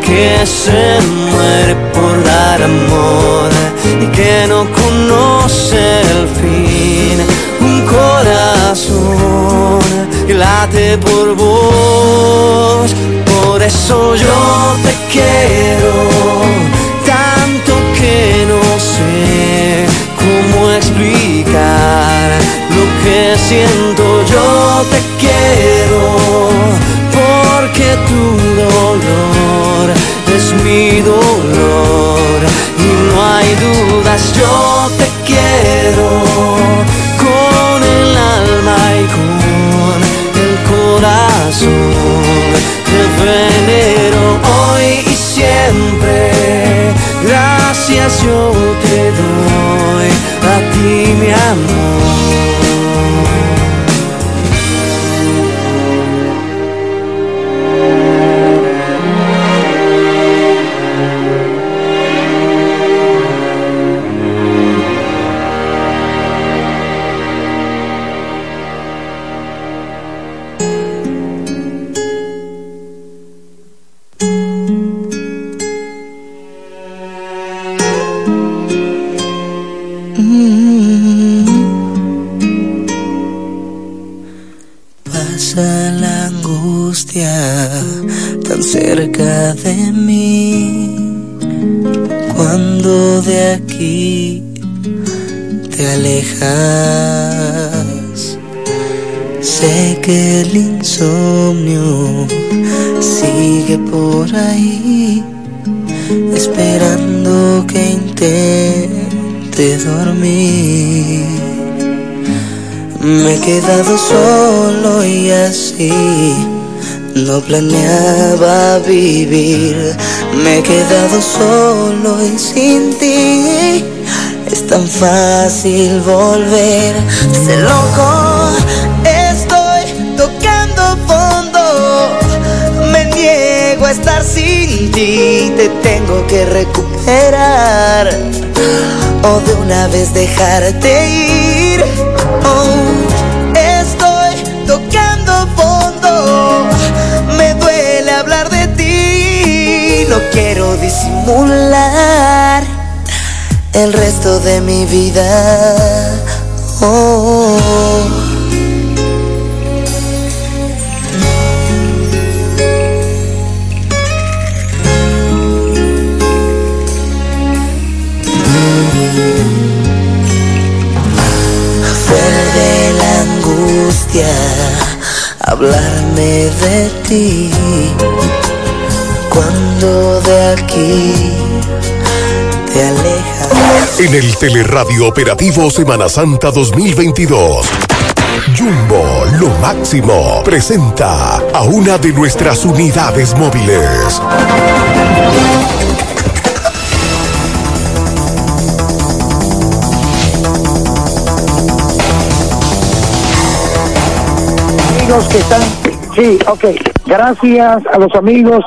que se muere por dar amor y que no conoce el fin. Un corazón que late por vos, por eso yo te quiero tanto que no sé cómo explicar lo que siento. Yo te quiero porque tu dolor hay dudas, yo te quiero con el alma y con el corazón. Te venero hoy y siempre. Gracias yo te doy a ti mi amor. No planeaba vivir. Me he quedado solo y sin ti es tan fácil volver. Sé loco, estoy tocando fondo. Me niego a estar sin ti. Te tengo que recuperar o de una vez dejarte ir. Oh, No quiero disimular el resto de mi vida. Oh. Fue de la angustia hablarme de ti cuando de aquí te alejas. En el Teleradio Operativo Semana Santa 2022. Jumbo, lo máximo, presenta a una de nuestras unidades móviles. amigos que están, sí, ok, gracias a los amigos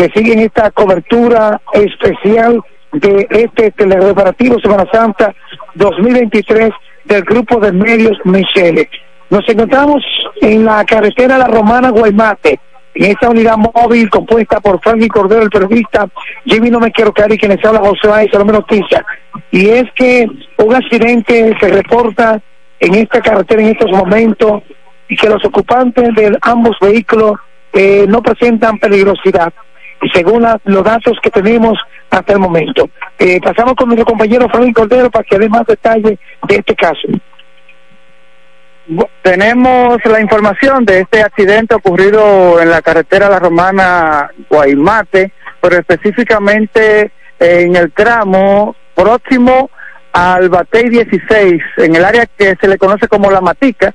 que siguen esta cobertura especial de este teleoperativo Semana Santa 2023 del grupo de medios Michele. Nos encontramos en la carretera La Romana Guaymate, en esta unidad móvil compuesta por Frankie Cordero, el periodista, Jimmy No Me Quiero Caer y quienes habla José Báez, Salomé Noticia. Y es que un accidente se reporta en esta carretera en estos momentos y que los ocupantes de ambos vehículos eh, no presentan peligrosidad, según los datos que tenemos hasta el momento. Eh, pasamos con nuestro compañero Frank Cordero para que dé más detalle de este caso. Tenemos la información de este accidente ocurrido en la carretera La Romana Guaymate, pero específicamente en el tramo próximo al Batey 16, en el área que se le conoce como La Matica.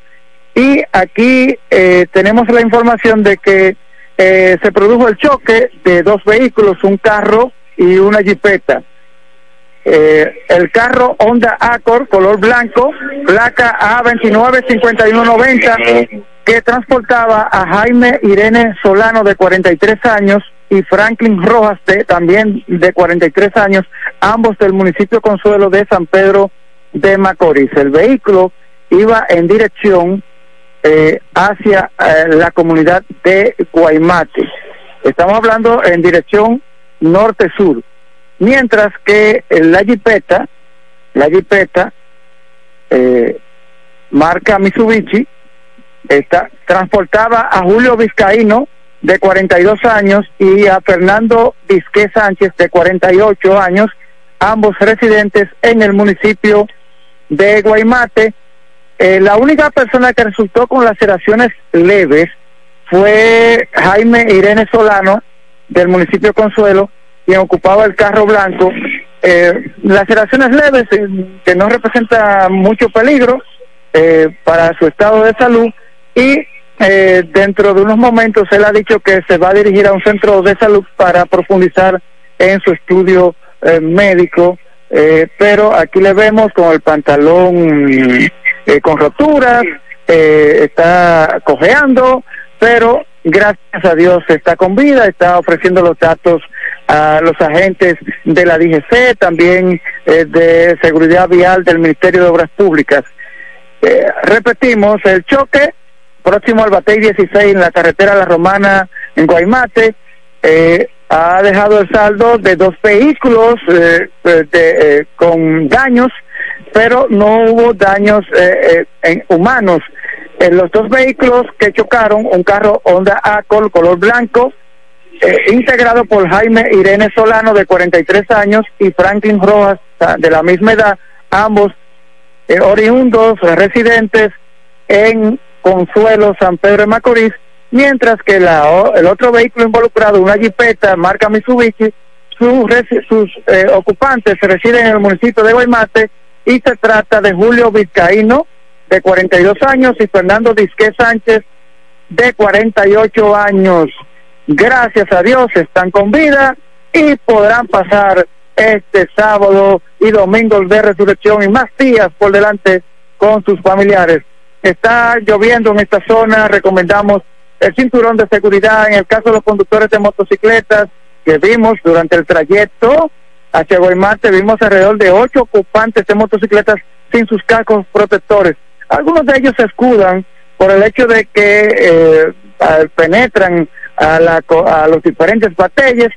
Y aquí eh, tenemos la información de que eh, se produjo el choque de dos vehículos, un carro y una jipeta. Eh, el carro Honda Accord color blanco, placa A295190, que transportaba a Jaime Irene Solano de 43 años y Franklin Rojas de, también de 43 años, ambos del municipio Consuelo de San Pedro de Macorís. El vehículo iba en dirección eh, hacia eh, la comunidad de Guaymate. Estamos hablando en dirección norte-sur. Mientras que la jipeta, la jipeta, eh, marca Mitsubishi, esta, transportaba a Julio Vizcaíno, de 42 años, y a Fernando Vizqué Sánchez, de 48 años, ambos residentes en el municipio de Guaymate. Eh, la única persona que resultó con laceraciones leves fue Jaime Irene Solano, del municipio Consuelo, quien ocupaba el carro blanco. Eh, laceraciones leves, eh, que no representa mucho peligro eh, para su estado de salud, y eh, dentro de unos momentos él ha dicho que se va a dirigir a un centro de salud para profundizar en su estudio médico, pero aquí le vemos con el pantalón eh, con roturas, eh, está cojeando, pero gracias a Dios está con vida, está ofreciendo los datos a los agentes de la DGC, también eh, de Seguridad Vial del Ministerio de Obras Públicas. Eh, repetimos, el choque próximo al Batey 16 en la carretera La Romana en Guaymate eh, ha dejado el saldo de dos vehículos eh, de- con daños, pero no hubo daños eh, eh, en humanos. En los dos vehículos que chocaron, un carro Honda Accord color blanco, eh, integrado por Jaime Irene Solano de 43 años y Franklin Rojas de la misma edad, ambos eh, oriundos eh, residentes en Consuelo, San Pedro de Macorís, mientras que la, el otro vehículo involucrado, una jipeta marca Mitsubishi, sus, sus eh, ocupantes residen en el municipio de Guaymate y se trata de Julio Vizcaíno, de 42 años, y Fernando Disque Sánchez, de 48 años. Gracias a Dios están con vida y podrán pasar este sábado y domingo de resurrección y más días por delante con sus familiares. Está lloviendo en esta zona, recomendamos el cinturón de seguridad en el caso de los conductores de motocicletas que vimos durante el trayecto hacia Guaymate, vimos alrededor de ocho ocupantes de motocicletas sin sus cascos protectores. Algunos de ellos se escudan por el hecho de que eh, penetran a, la a los diferentes batalles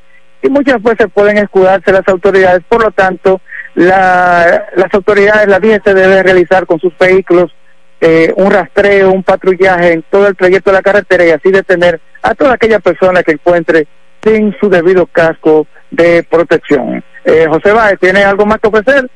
y muchas veces pueden escudarse las autoridades. Por lo tanto, la- las autoridades, la DGC debe realizar con sus vehículos eh, un rastreo, un patrullaje en todo el trayecto de la carretera y así detener a toda aquella persona que encuentre sin su debido casco de protección. Eh, José Báez, ¿tiene algo más que ofrecer?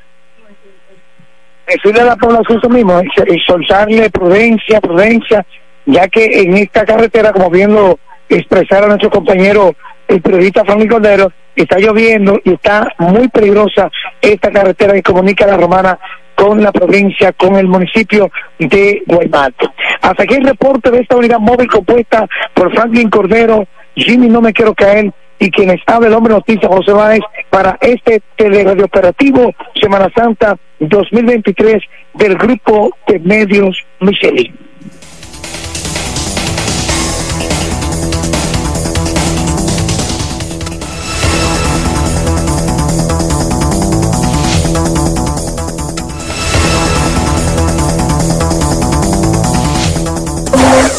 decirle a la población eso mismo, exhortarle prudencia, prudencia, ya que en esta carretera, como bien lo expresara nuestro compañero, el periodista Franklin Cordero, está lloviendo y está muy peligrosa esta carretera que comunica la Romana con la provincia, con el municipio de Guaymate. Hasta aquí el reporte de esta unidad móvil compuesta por Franklin Cordero, Jimmy No Me Quiero Caer y quienes habla el hombre noticia José Báez para este teleradio operativo Semana Santa 2023 del grupo de medios Michelin.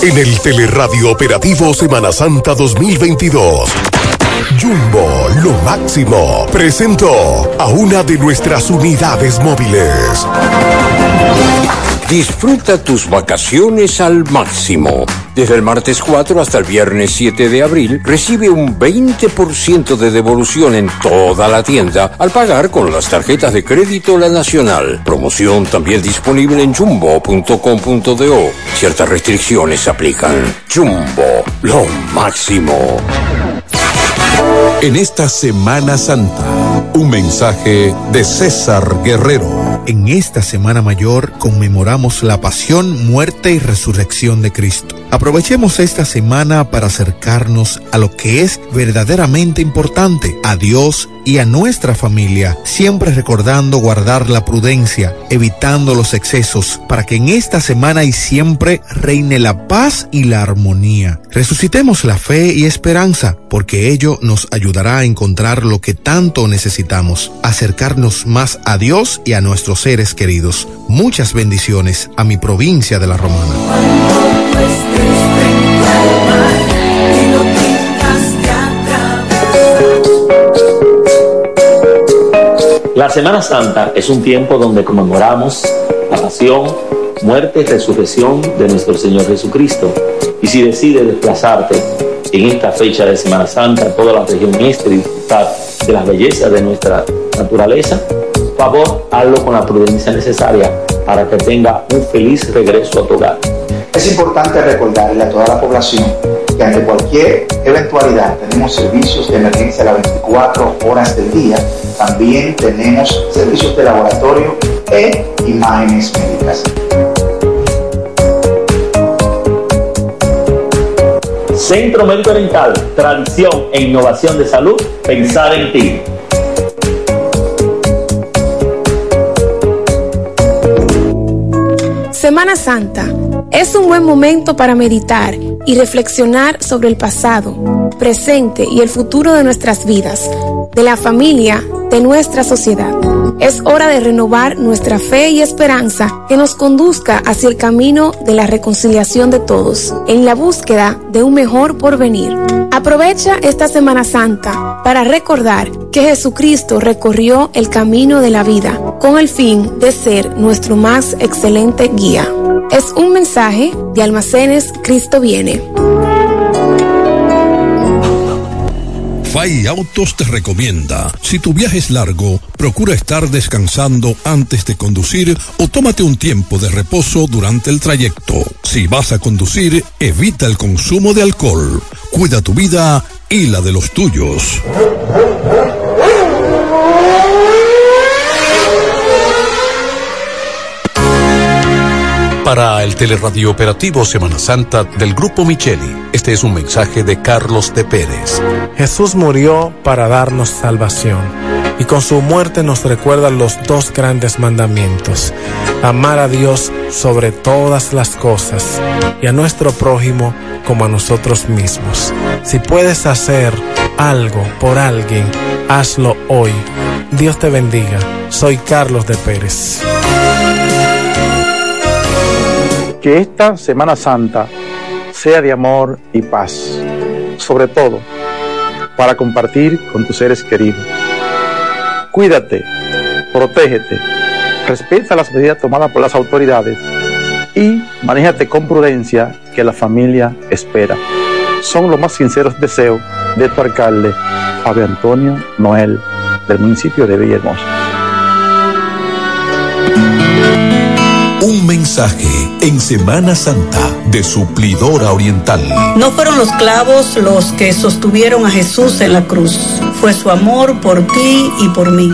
En el Teleradio Operativo Semana Santa 2022. Jumbo, lo máximo, presentó a una de nuestras unidades móviles. Disfruta tus vacaciones al máximo. Desde el martes 4 hasta el viernes 7 de abril, recibe un 20% de devolución en toda la tienda al pagar con las tarjetas de crédito La Nacional. Promoción también disponible en jumbo.com.do. Ciertas restricciones aplican. Jumbo, lo máximo. En esta Semana Santa, un mensaje de César Guerrero. En esta Semana Mayor conmemoramos la pasión, muerte y resurrección de Cristo. Aprovechemos esta semana para acercarnos a lo que es verdaderamente importante, a Dios y a nuestra familia, siempre recordando guardar la prudencia, evitando los excesos, para que en esta semana y siempre reine la paz y la armonía. Resucitemos la fe y esperanza, porque ello nos ayudará a encontrar lo que tanto necesitamos, acercarnos más a Dios y a seres queridos. Muchas bendiciones a mi provincia de la Romana. La Semana Santa es un tiempo donde conmemoramos la pasión, muerte y resurrección de nuestro Señor Jesucristo. Y si decides desplazarte en esta fecha de Semana Santa a toda la región este y disfrutar de las bellezas de nuestra naturaleza, favor, hazlo con la prudencia necesaria para que tenga un feliz regreso a tu hogar. Es importante recordarle a toda la población que ante cualquier eventualidad tenemos servicios de emergencia las 24 horas del día. También tenemos servicios de laboratorio e imágenes médicas. Centro Médico Oriental, tradición e innovación de salud, pensar en ti. Semana Santa es un buen momento para meditar y reflexionar sobre el pasado, presente y el futuro de nuestras vidas, de la familia, de nuestra sociedad. Es hora de renovar nuestra fe y esperanza que nos conduzca hacia el camino de la reconciliación de todos, en la búsqueda de un mejor porvenir. Aprovecha esta Semana Santa para recordar que Jesucristo recorrió el camino de la vida con el fin de ser nuestro más excelente guía. Es un mensaje de Almacenes Cristo viene. FAI Autos te recomienda, si tu viaje es largo, procura estar descansando antes de conducir o tómate un tiempo de reposo durante el trayecto. Si vas a conducir, evita el consumo de alcohol. Cuida tu vida y la de los tuyos. Para el teleradio operativo Semana Santa del Grupo Micheli, este es un mensaje de Carlos de Pérez. Jesús murió para darnos salvación y con su muerte nos recuerda los dos grandes mandamientos, amar a Dios sobre todas las cosas y a nuestro prójimo como a nosotros mismos. Si puedes hacer algo por alguien, hazlo hoy. Dios te bendiga. Soy Carlos de Pérez. Que esta Semana Santa sea de amor y paz, sobre todo para compartir con tus seres queridos. Cuídate, protégete, respeta las medidas tomadas por las autoridades y manéjate con prudencia que la familia espera. Son los más sinceros deseos de tu alcalde, Fabio Antonio Noel, del municipio de Villahermosa. Un mensaje en Semana Santa de Suplidora Oriental. No fueron los clavos los que sostuvieron a Jesús en la cruz, fue su amor por ti y por mí.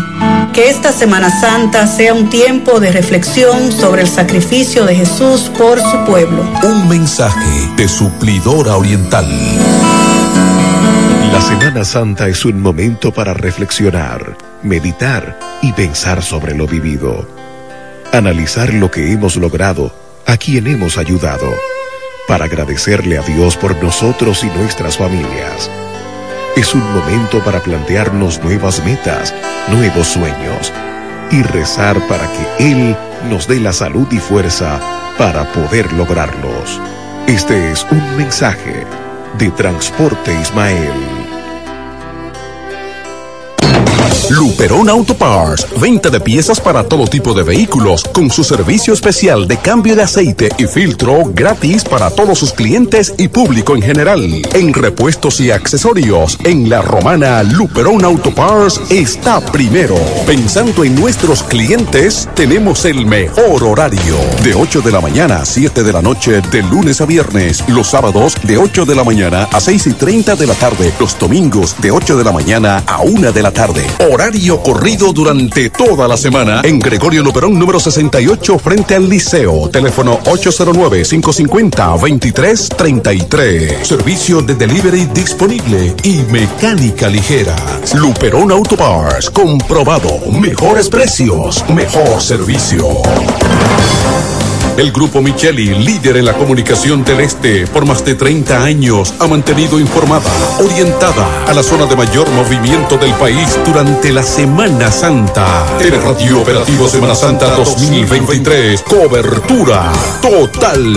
Que esta Semana Santa sea un tiempo de reflexión sobre el sacrificio de Jesús por su pueblo. Un mensaje de Suplidora Oriental. La Semana Santa es un momento para reflexionar, meditar y pensar sobre lo vivido. Analizar lo que hemos logrado, a quien hemos ayudado, para agradecerle a Dios por nosotros y nuestras familias. Es un momento para plantearnos nuevas metas, nuevos sueños y rezar para que Él nos dé la salud y fuerza para poder lograrlos. Este es un mensaje de Transporte Ismael. Luperón Auto Parts, venta de piezas para todo tipo de vehículos, con su servicio especial de cambio de aceite y filtro gratis para todos sus clientes y público en general. En repuestos y accesorios, en la romana Luperón Auto Parts está primero. Pensando en nuestros clientes, tenemos el mejor horario. De 8 de la mañana a 7 de la noche, de lunes a viernes. Los sábados, de 8 de la mañana a 6 y 30 de la tarde. Los domingos, de 8 de la mañana a 1 de la tarde. Horario corrido durante toda la semana en Gregorio Luperón número 68 frente al Liceo. Teléfono 809-550-2333. Servicio de delivery disponible y mecánica ligera. Luperón Auto Parts. Comprobado. Mejores precios. Mejor servicio. El Grupo Micheli, líder en la comunicación del Este, por más de 30 años, ha mantenido informada, orientada a la zona de mayor movimiento del país durante la Semana Santa. Radio Operativo Semana Santa 2023. Cobertura total.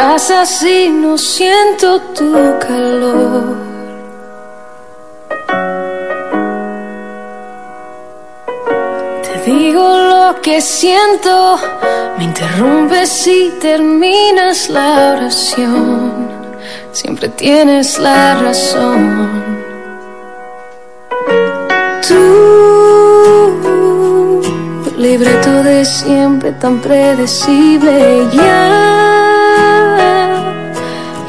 Y no siento tu calor. Te digo lo que siento, me interrumpes y terminas la oración. Siempre tienes la razón. libreto de siempre tan predecible. Ya,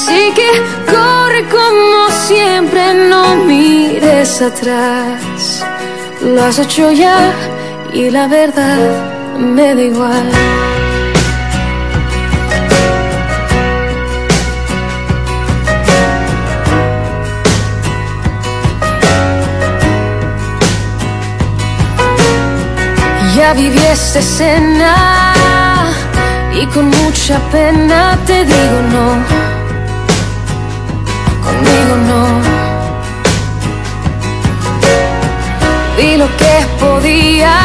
Así que corre como siempre, no mires atrás. Lo has hecho ya y la verdad me da igual. Ya viví esta escena y con mucha pena te digo no, conmigo no. Vi lo que podía,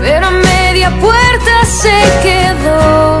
pero a media puerta se quedó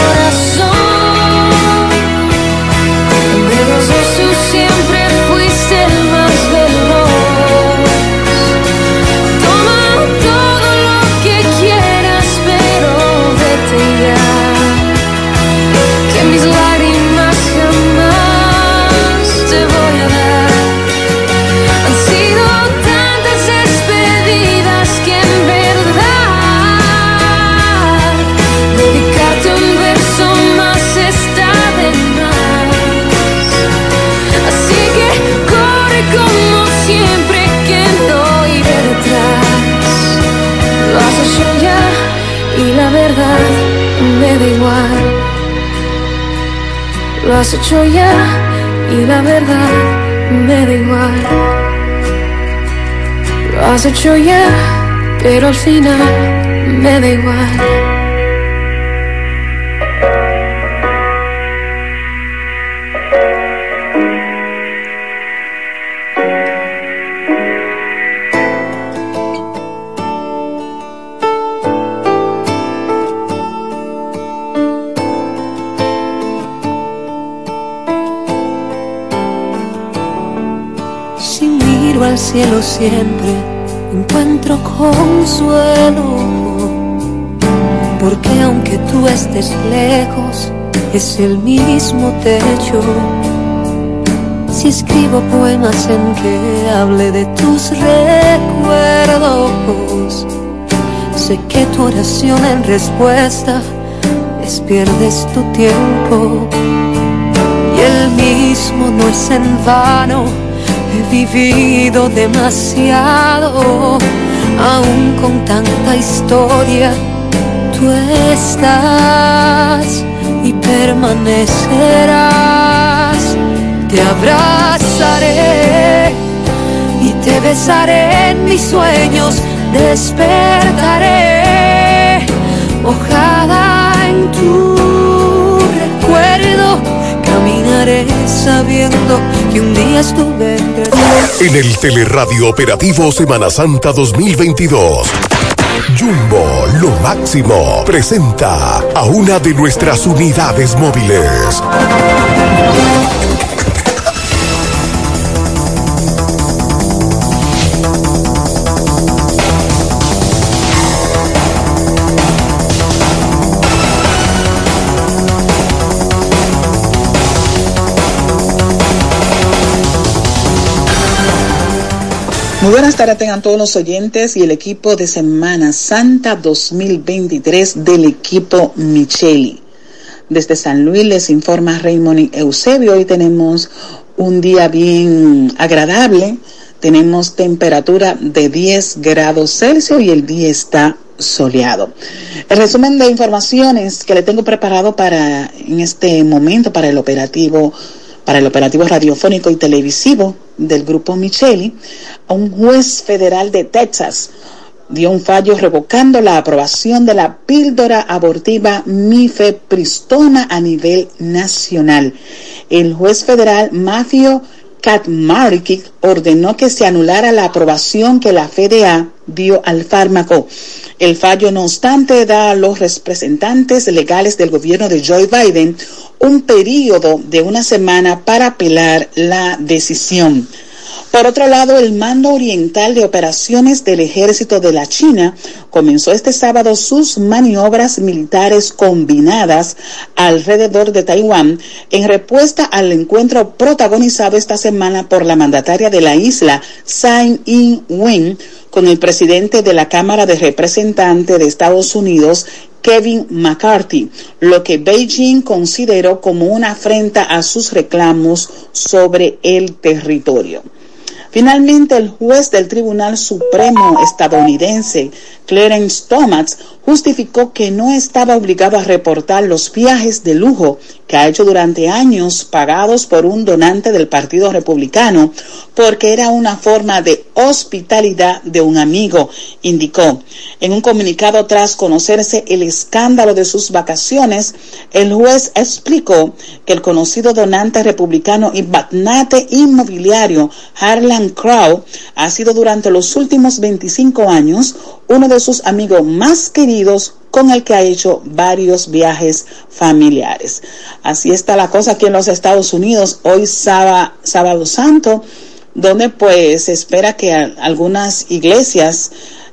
Has hecho ya y la verdad me da igual. Lo has hecho ya, pero al final me da igual. Siempre encuentro consuelo. Porque aunque tú estés lejos, es el mismo techo. Si escribo poemas en que hable de tus recuerdos, sé que tu oración en respuesta es pierdes tu tiempo. Y el mismo no es en vano He vivido demasiado, aún con tanta historia. Tú estás y permanecerás. Te abrazaré y te besaré en mis sueños. Despertaré, mojada Sabiendo que un día estuve En el Teleradio Operativo Semana Santa 2022. Jumbo, lo máximo, presenta a una de nuestras unidades móviles. Buenas tardes tengan todos los oyentes y el equipo de Semana Santa 2023 del equipo Micheli. Desde San Luis les informa Raymond Eusebio. Hoy tenemos un día bien agradable. Tenemos temperatura de 10 grados Celsius y el día está soleado. El resumen de informaciones que le tengo preparado para en este momento para el operativo para el operativo radiofónico y televisivo del grupo Micheli, un juez federal de Texas dio un fallo revocando la aprobación de la píldora abortiva mifepristona a nivel nacional. El juez federal Matthew Katmarkic ordenó que se anulara la aprobación que la FDA dio al fármaco. El fallo, no obstante, da a los representantes legales del gobierno de Joe Biden un periodo de una semana para apelar la decisión. Por otro lado, el Mando Oriental de Operaciones del Ejército de la China comenzó este sábado sus maniobras militares combinadas alrededor de Taiwán en respuesta al encuentro protagonizado esta semana por la mandataria de la isla, Tsai Ing-wen, con el presidente de la Cámara de Representantes de Estados Unidos, Kevin McCarthy, lo que Beijing consideró como una afrenta a sus reclamos sobre el territorio. Finalmente, el juez del Tribunal Supremo estadounidense, Clarence Thomas, justificó que no estaba obligado a reportar los viajes de lujo que ha hecho durante años pagados por un donante del Partido Republicano, porque era una forma de hospitalidad de un amigo, indicó. En un comunicado tras conocerse el escándalo de sus vacaciones, el juez explicó que el conocido donante republicano y magnate inmobiliario Harlan Crow ha sido durante los últimos 25 años uno de sus amigos más queridos con el que ha hecho varios viajes familiares. Así está la cosa aquí en los Estados Unidos, hoy sábado, sábado santo, donde pues se espera que algunas iglesias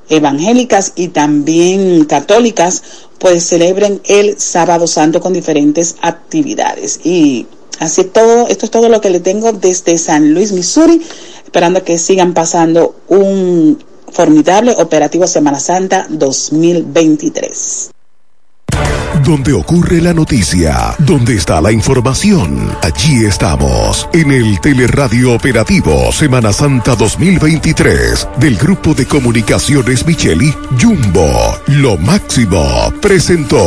evangélicas y también católicas pues celebren el sábado santo con diferentes actividades. Y así todo, esto es todo lo que le tengo desde San Luis, Missouri, esperando que sigan pasando un formidable operativo Semana Santa 2023. Donde ocurre la noticia, donde está la información, allí estamos, en el Teleradio Operativo Semana Santa 2023 del Grupo de Comunicaciones Micheli, Jumbo, lo máximo, presentó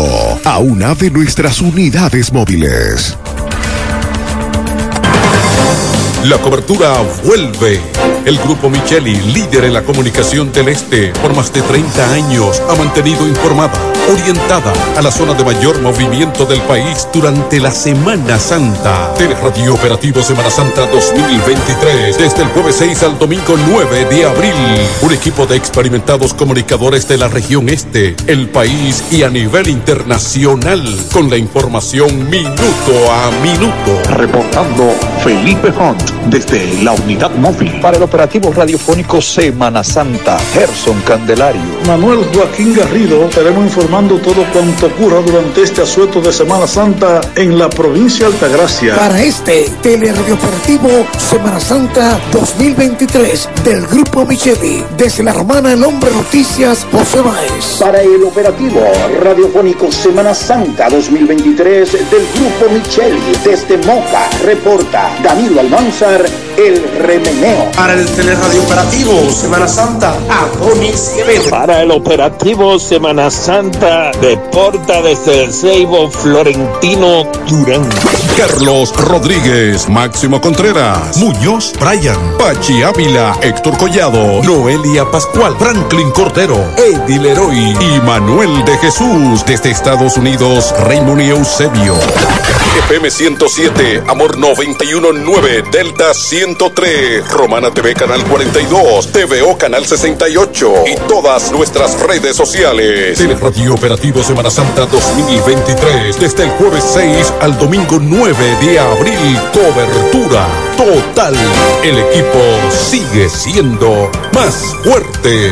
a una de nuestras unidades móviles. La cobertura vuelve. El grupo Micheli, líder en la comunicación del Este, por más de 30 años, ha mantenido informada, orientada a la zona de mayor movimiento del país durante la Semana Santa. Radio Operativo Semana Santa 2023, desde el jueves 6 al domingo 9 de abril. Un equipo de experimentados comunicadores de la región Este, el país y a nivel internacional, con la información minuto a minuto. Reportando Felipe Hunt. Desde la unidad móvil. Para el operativo radiofónico Semana Santa, Gerson Candelario. Manuel Joaquín Garrido, estaremos informando todo cuanto ocurra durante este asueto de Semana Santa en la provincia de Altagracia. Para este teleradiooperativo Semana Santa 2023 del Grupo Micheli, desde la romana El Hombre Noticias, José Báez. Para el operativo radiofónico Semana Santa 2023 del Grupo Micheli, desde Moca, reporta Danilo El remeneo. Para el teleradio operativo Semana Santa, Adonis Quevedo. Para el operativo Semana Santa, deporta desde el Ceibo Florentino Durán. Carlos Rodríguez, Máximo Contreras, Muñoz, Brian, Pachi Ávila, Héctor Collado, Noelia Pascual, Franklin Cordero, Eddie Leroy y Manuel de Jesús desde Estados Unidos, Raymond y Eusebio. FM 107, Amor 919, Delta 103, Romana TV Canal 42, TVO Canal 68 y todas nuestras redes sociales. Radio Operativo Semana Santa 2023, desde el jueves 6 al domingo 9 de abril, cobertura total. El equipo sigue siendo más fuerte.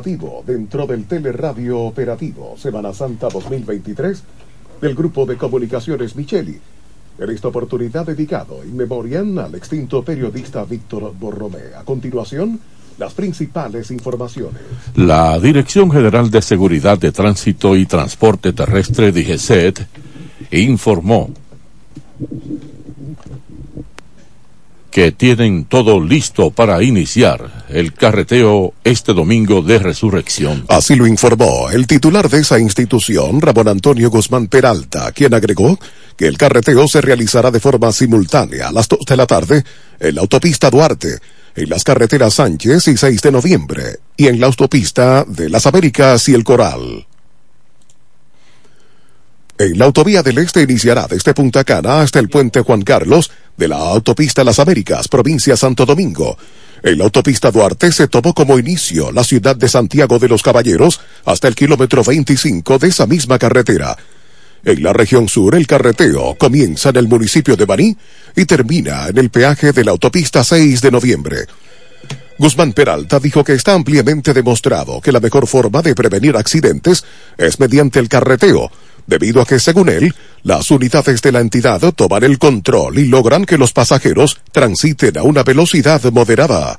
Dentro del Teleradio Operativo Semana Santa 2023 del Grupo de Comunicaciones Micheli. En esta oportunidad dedicado en memoria al extinto periodista Víctor Borromé. A continuación, las principales informaciones. La Dirección General de Seguridad de Tránsito y Transporte Terrestre, DGCET, informó que tienen todo listo para iniciar el carreteo este domingo de resurrección. Así lo informó el titular de esa institución, Ramón Antonio Guzmán Peralta, quien agregó que el carreteo se realizará de forma simultánea a las 2 de la tarde en la autopista Duarte, en las carreteras Sánchez y 6 de noviembre, y en la autopista de las Américas y el Coral. En la autovía del Este iniciará desde Punta Cana hasta el puente Juan Carlos de la autopista Las Américas, provincia Santo Domingo. En la autopista Duarte se tomó como inicio la ciudad de Santiago de los Caballeros hasta el kilómetro 25 de esa misma carretera. En la región sur, el carreteo comienza en el municipio de Baní y termina en el peaje de la autopista 6 de noviembre. Guzmán Peralta dijo que está ampliamente demostrado que la mejor forma de prevenir accidentes es mediante el carreteo, debido a que, según él, las unidades de la entidad toman el control y logran que los pasajeros transiten a una velocidad moderada.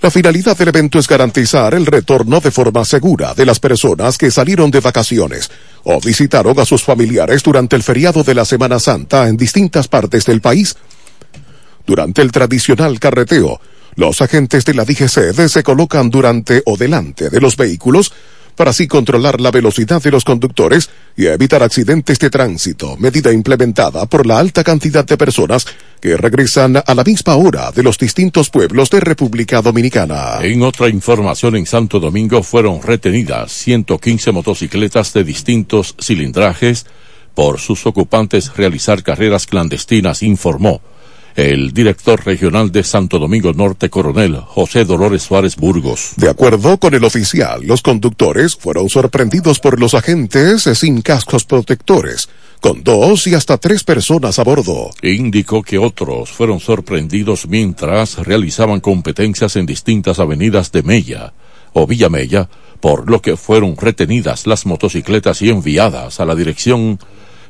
La finalidad del evento es garantizar el retorno de forma segura de las personas que salieron de vacaciones o visitaron a sus familiares durante el feriado de la Semana Santa en distintas partes del país. Durante el tradicional carreteo, los agentes de la DGCD se colocan durante o delante de los vehículos para así controlar la velocidad de los conductores y evitar accidentes de tránsito, medida implementada por la alta cantidad de personas que regresan a la misma hora de los distintos pueblos de República Dominicana. En otra información en Santo Domingo fueron retenidas 115 motocicletas de distintos cilindrajes por sus ocupantes realizar carreras clandestinas, informó el director regional de Santo Domingo Norte, coronel José Dolores Suárez Burgos. De acuerdo con el oficial, los conductores fueron sorprendidos por los agentes sin cascos protectores, con dos y hasta tres personas a bordo. Indicó que otros fueron sorprendidos mientras realizaban competencias en distintas avenidas de Mella o Villa Mella, por lo que fueron retenidas las motocicletas y enviadas a la dirección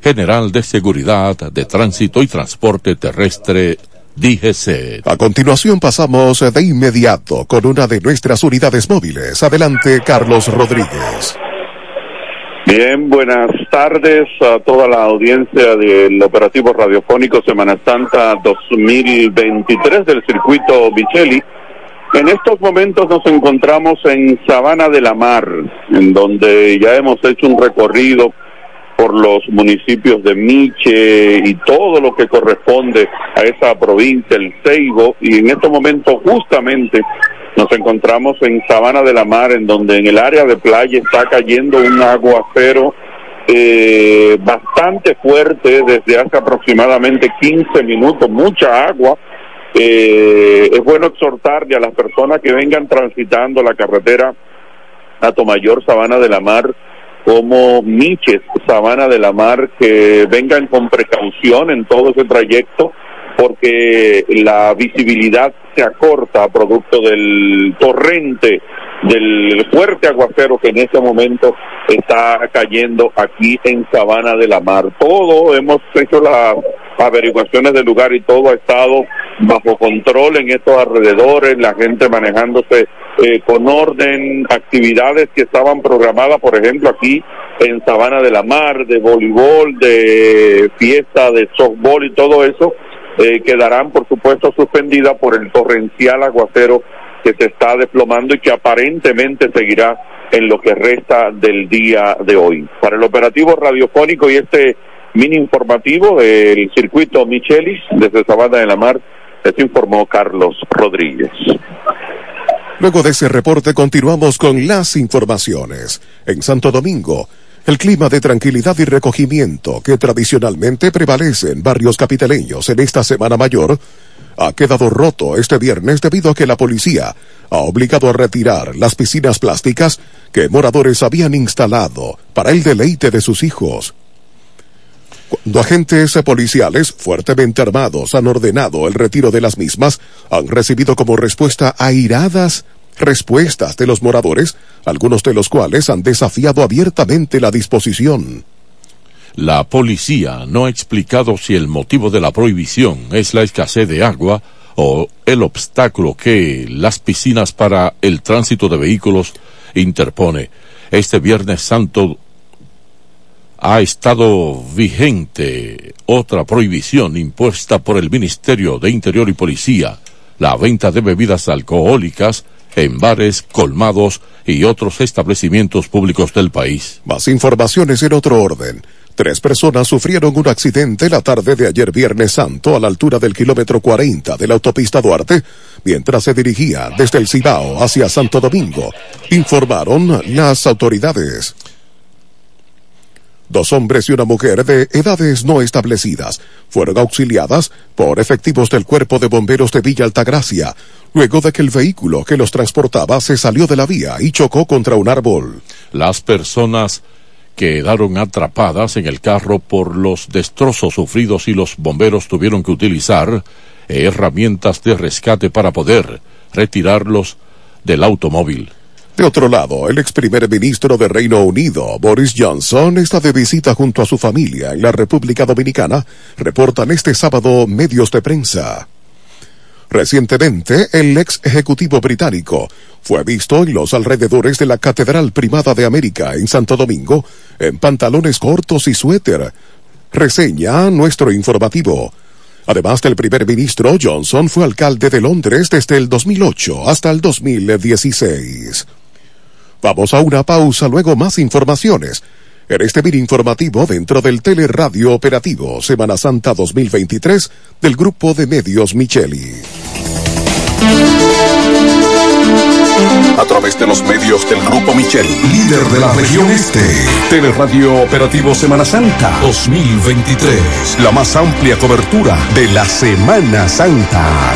General de Seguridad de Tránsito y Transporte Terrestre, DGC. A continuación pasamos de inmediato con una de nuestras unidades móviles. Adelante, Carlos Rodríguez. Bien, buenas tardes a toda la audiencia del operativo radiofónico Semana Santa 2023 del circuito Bichelli. En estos momentos nos encontramos en Sabana de la Mar, en donde ya hemos hecho un recorrido por los municipios de Miche y todo lo que corresponde a esa provincia, el Ceibo, y en estos momentos justamente nos encontramos en Sabana de la Mar, en donde en el área de playa está cayendo un aguacero eh, bastante fuerte desde hace aproximadamente 15 minutos, mucha agua. Eh, es bueno exhortarle a las personas que vengan transitando la carretera a Tomayor, Sabana de la Mar, como Miches, Sabana de la Mar, que vengan con precaución en todo ese trayecto, porque la visibilidad se acorta a producto del torrente, del fuerte aguacero que en este momento está cayendo aquí en Sabana de la Mar. Todo hemos hecho las averiguaciones del lugar y todo ha estado bajo control en estos alrededores, la gente manejándose eh, con orden, actividades que estaban programadas, por ejemplo, aquí en Sabana de la Mar, de voleibol, de fiesta, de softball y todo eso, eh, quedarán, por supuesto, suspendidas por el torrencial aguacero que se está desplomando y que aparentemente seguirá en lo que resta del día de hoy. Para el operativo radiofónico y este mini informativo del circuito Michelis desde Sabana de la Mar, les informó Carlos Rodríguez. Luego de ese reporte continuamos con las informaciones. En Santo Domingo, el clima de tranquilidad y recogimiento que tradicionalmente prevalece en barrios capitaleños en esta Semana Mayor ha quedado roto este viernes debido a que la policía ha obligado a retirar las piscinas plásticas que moradores habían instalado para el deleite de sus hijos. Cuando agentes policiales fuertemente armados han ordenado el retiro de las mismas, han recibido como respuesta airadas respuestas de los moradores, algunos de los cuales han desafiado abiertamente la disposición. La policía no ha explicado si el motivo de la prohibición es la escasez de agua o el obstáculo que las piscinas para el tránsito de vehículos interpone. Este Viernes Santo ha estado vigente otra prohibición impuesta por el Ministerio de Interior y Policía, la venta de bebidas alcohólicas en bares, colmados y otros establecimientos públicos del país. Más informaciones en otro orden. Tres personas sufrieron un accidente la tarde de ayer Viernes Santo a la altura del kilómetro 40 de la autopista Duarte, mientras se dirigía desde el Cibao hacia Santo Domingo, informaron las autoridades. Dos hombres y una mujer de edades no establecidas fueron auxiliadas por efectivos del Cuerpo de Bomberos de Villa Altagracia, luego de que el vehículo que los transportaba se salió de la vía y chocó contra un árbol. Las personas quedaron atrapadas en el carro por los destrozos sufridos y los bomberos tuvieron que utilizar herramientas de rescate para poder retirarlos del automóvil. De otro lado, el ex primer ministro de Reino Unido, Boris Johnson, está de visita junto a su familia en la República Dominicana, reportan este sábado medios de prensa. Recientemente, el ex ejecutivo británico fue visto en los alrededores de la Catedral Primada de América en Santo Domingo en pantalones cortos y suéter. Reseña nuestro informativo. Además del primer ministro, Johnson fue alcalde de Londres desde el 2008 hasta el 2016. Vamos a una pausa, luego más informaciones. En este mini informativo dentro del Teleradio Operativo Semana Santa 2023 del Grupo de Medios Micheli. A través de los medios del Grupo Micheli, líder de la región este. Teleradio Operativo Semana Santa 2023. La más amplia cobertura de la Semana Santa.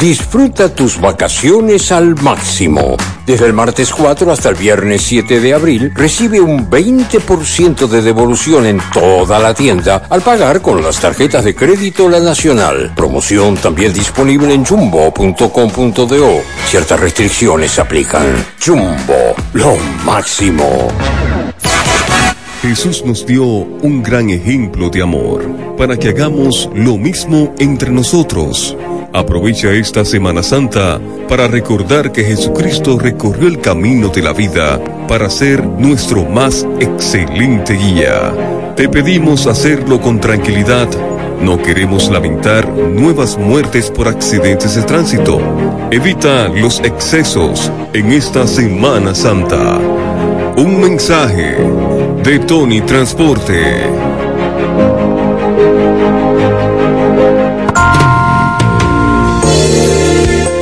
Disfruta tus vacaciones al máximo. Desde el martes 4 hasta el viernes 7 de abril, recibe un 20% de devolución en toda la tienda al pagar con las tarjetas de crédito La Nacional. Promoción también disponible en jumbo.com.do. Ciertas restricciones aplican. Jumbo, lo máximo. Jesús nos dio un gran ejemplo de amor para que hagamos lo mismo entre nosotros. Aprovecha esta Semana Santa para recordar que Jesucristo recorrió el camino de la vida para ser nuestro más excelente guía. Te pedimos hacerlo con tranquilidad. No queremos lamentar nuevas muertes por accidentes de tránsito. Evita los excesos en esta Semana Santa. Un mensaje de Tony Transporte.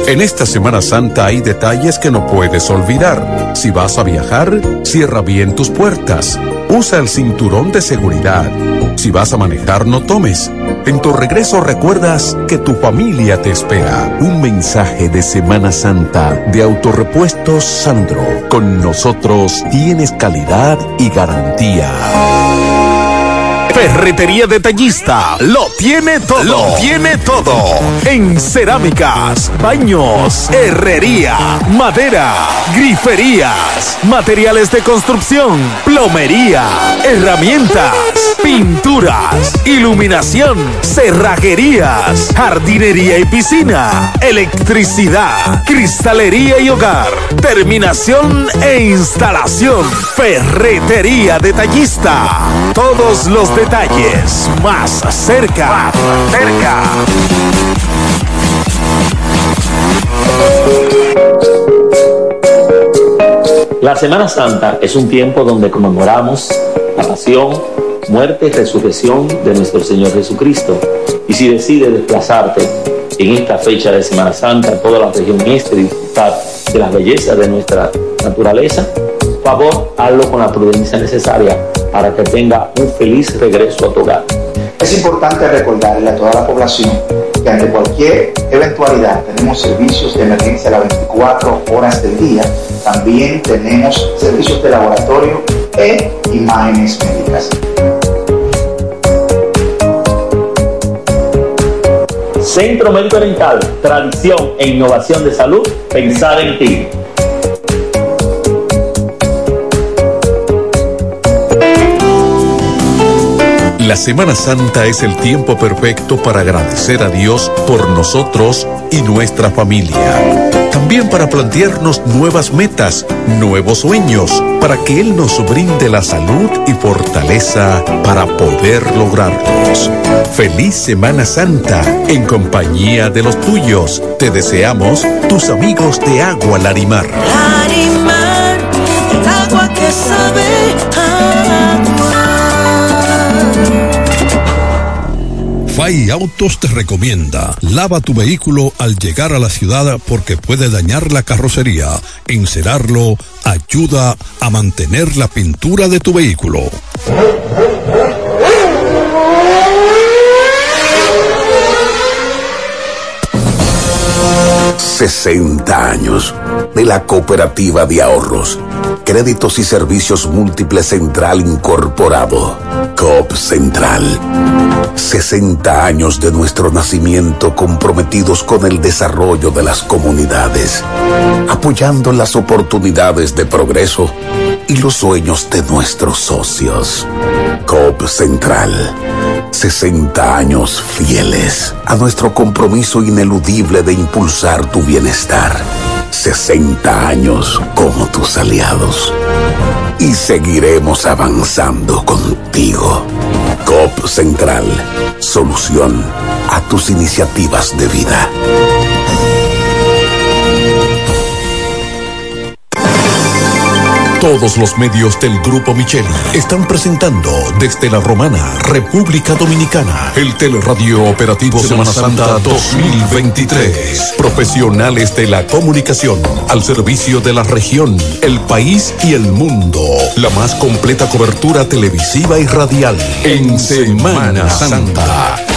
En esta Semana Santa hay detalles que no puedes olvidar. Si vas a viajar, cierra bien tus puertas. Usa el cinturón de seguridad. Si vas a manejar, no tomes. En tu regreso recuerdas que tu familia te espera. Un mensaje de Semana Santa de Autorepuestos Sandro. Con nosotros tienes calidad y garantía. Ferretería Detallista lo tiene todo. Lo tiene todo. En cerámicas, baños, herrería, madera, griferías, materiales de construcción, plomería, herramientas, pinturas, iluminación, cerrajerías, jardinería y piscina, electricidad, cristalería y hogar, terminación e instalación. Ferretería Detallista. Todos los detalles detalles más cerca. Cerca. La Semana Santa es un tiempo donde conmemoramos la pasión, muerte y resurrección de nuestro Señor Jesucristo. Y si decides desplazarte en esta fecha de Semana Santa a toda la región este y disfrutar de las bellezas de nuestra naturaleza, favor, hazlo con la prudencia necesaria para que tenga un feliz regreso a tu hogar. Es importante recordarle a toda la población que ante cualquier eventualidad tenemos servicios de emergencia las 24 horas del día. También tenemos servicios de laboratorio e imágenes médicas. Centro Médico Dental, tradición e innovación de salud, pensar en ti. La Semana Santa es el tiempo perfecto para agradecer a Dios por nosotros y nuestra familia. También para plantearnos nuevas metas, nuevos sueños, para que Él nos brinde la salud y fortaleza para poder lograrlos. Feliz Semana Santa en compañía de los tuyos. Te deseamos tus amigos de Agua Larimar. Larimar, FAI Autos te recomienda, lava tu vehículo al llegar a la ciudad porque puede dañar la carrocería. Encerarlo ayuda a mantener la pintura de tu vehículo. 60 años de la Cooperativa de Ahorros, Créditos y Servicios Múltiples Central Incorporado, COP Central. 60 años de nuestro nacimiento comprometidos con el desarrollo de las comunidades, apoyando las oportunidades de progreso y los sueños de nuestros socios. COP Central. 60 años fieles a nuestro compromiso ineludible de impulsar tu bienestar. 60 años como tus aliados. Y seguiremos avanzando contigo. COP Central. Solución a tus iniciativas de vida. Todos los medios del Grupo Micheli están presentando desde la Romana, República Dominicana, el Teleradio Operativo Semana Santa 2023. Profesionales de la comunicación al servicio de la región, el país y el mundo. La más completa cobertura televisiva y radial en Semana Santa.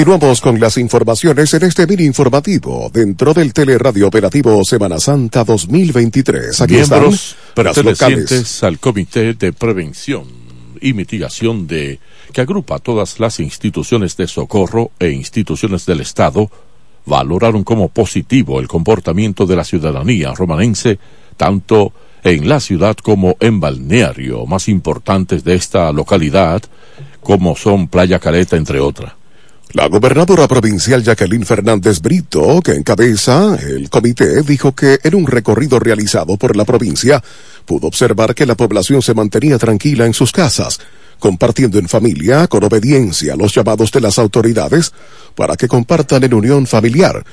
Continuamos con las informaciones en este mini informativo dentro del Teleradio Operativo Semana Santa 2023. Aquí Miembros pertenecientes al Comité de Prevención y Mitigación de que agrupa todas las instituciones de socorro e instituciones del Estado valoraron como positivo el comportamiento de la ciudadanía romanense tanto en la ciudad como en balneario más importantes de esta localidad, como son Playa Caleta, entre otras. La gobernadora provincial Jacqueline Fernández Brito, que encabeza el comité, dijo que en un recorrido realizado por la provincia pudo observar que la población se mantenía tranquila en sus casas, compartiendo en familia con obediencia los llamados de las autoridades para que compartan en unión familiar.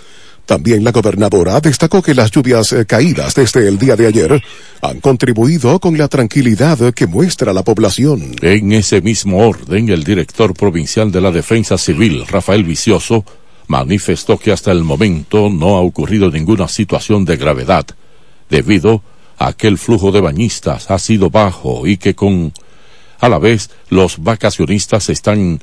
También la gobernadora destacó que las lluvias eh, caídas desde el día de ayer han contribuido con la tranquilidad que muestra la población. En ese mismo orden, el director provincial de la Defensa Civil, Rafael Vicioso, manifestó que hasta el momento no ha ocurrido ninguna situación de gravedad, debido a que el flujo de bañistas ha sido bajo y que con a la vez los vacacionistas están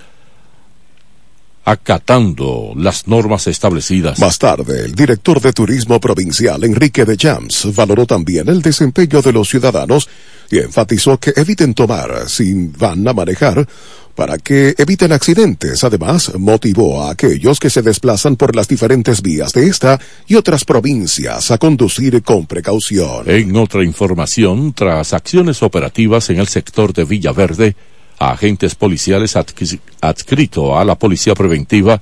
acatando las normas establecidas. Más tarde, el director de Turismo Provincial, Enrique de Jams, valoró también el desempeño de los ciudadanos y enfatizó que eviten tomar si van a manejar para que eviten accidentes. Además, motivó a aquellos que se desplazan por las diferentes vías de esta y otras provincias a conducir con precaución. En otra información, tras acciones operativas en el sector de Villaverde, agentes policiales adscritos a la policía preventiva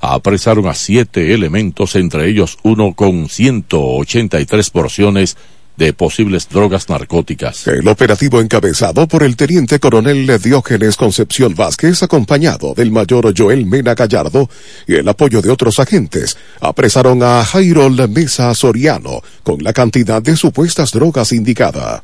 apresaron a siete elementos, entre ellos uno con 183 porciones de posibles drogas narcóticas. El operativo encabezado por el teniente coronel Diógenes Concepción Vázquez, acompañado del mayor Joel Mena Gallardo y el apoyo de otros agentes, apresaron a Jairo Mesa Soriano con la cantidad de supuestas drogas indicada.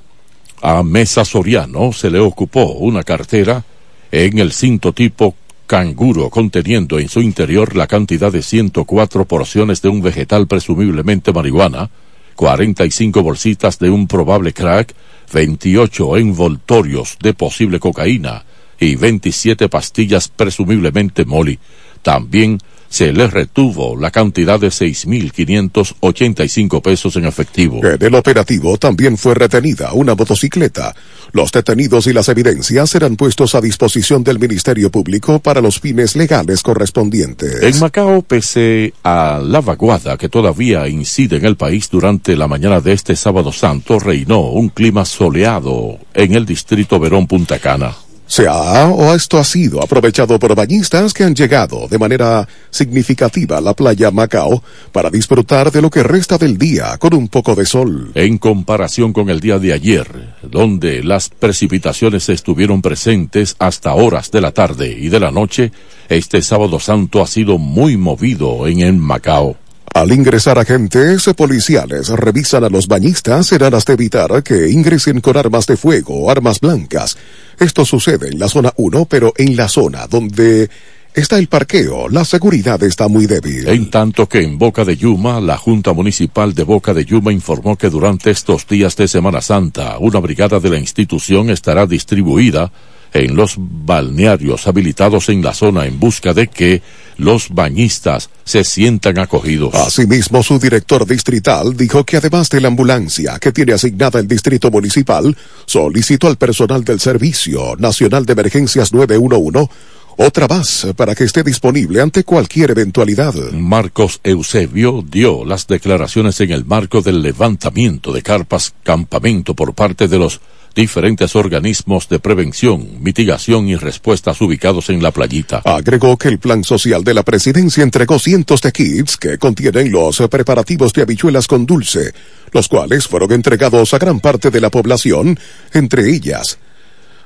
A Mesa Soriano se le ocupó una cartera en el cinto tipo canguro conteniendo en su interior la cantidad de 104 porciones de un vegetal presumiblemente marihuana, 45 bolsitas de un probable crack, 28 envoltorios de posible cocaína y 27 pastillas presumiblemente moli. También se le retuvo la cantidad de 6.585 pesos en efectivo. En el operativo también fue retenida una motocicleta. Los detenidos y las evidencias serán puestos a disposición del Ministerio Público para los fines legales correspondientes. En Macao, pese a la vaguada que todavía incide en el país durante la mañana de este sábado santo, reinó un clima soleado en el distrito Verón Punta Cana se ha o esto ha sido aprovechado por bañistas que han llegado de manera significativa a la playa Macao para disfrutar de lo que resta del día con un poco de sol. En comparación con el día de ayer, donde las precipitaciones estuvieron presentes hasta horas de la tarde y de la noche, este sábado santo ha sido muy movido en el Macao. Al ingresar agentes policiales revisan a los bañistas en aras de evitar que ingresen con armas de fuego armas blancas. Esto sucede en la zona 1, pero en la zona donde está el parqueo, la seguridad está muy débil. En tanto que en Boca de Yuma, la Junta Municipal de Boca de Yuma informó que durante estos días de Semana Santa, una brigada de la institución estará distribuida en los balnearios habilitados en la zona en busca de que los bañistas se sientan acogidos. Asimismo, su director distrital dijo que además de la ambulancia que tiene asignada el distrito municipal, solicitó al personal del Servicio Nacional de Emergencias 911 otra más para que esté disponible ante cualquier eventualidad. Marcos Eusebio dio las declaraciones en el marco del levantamiento de carpas campamento por parte de los diferentes organismos de prevención, mitigación y respuestas ubicados en la playita. Agregó que el plan social de la presidencia entregó cientos de kits que contienen los preparativos de habichuelas con dulce, los cuales fueron entregados a gran parte de la población, entre ellas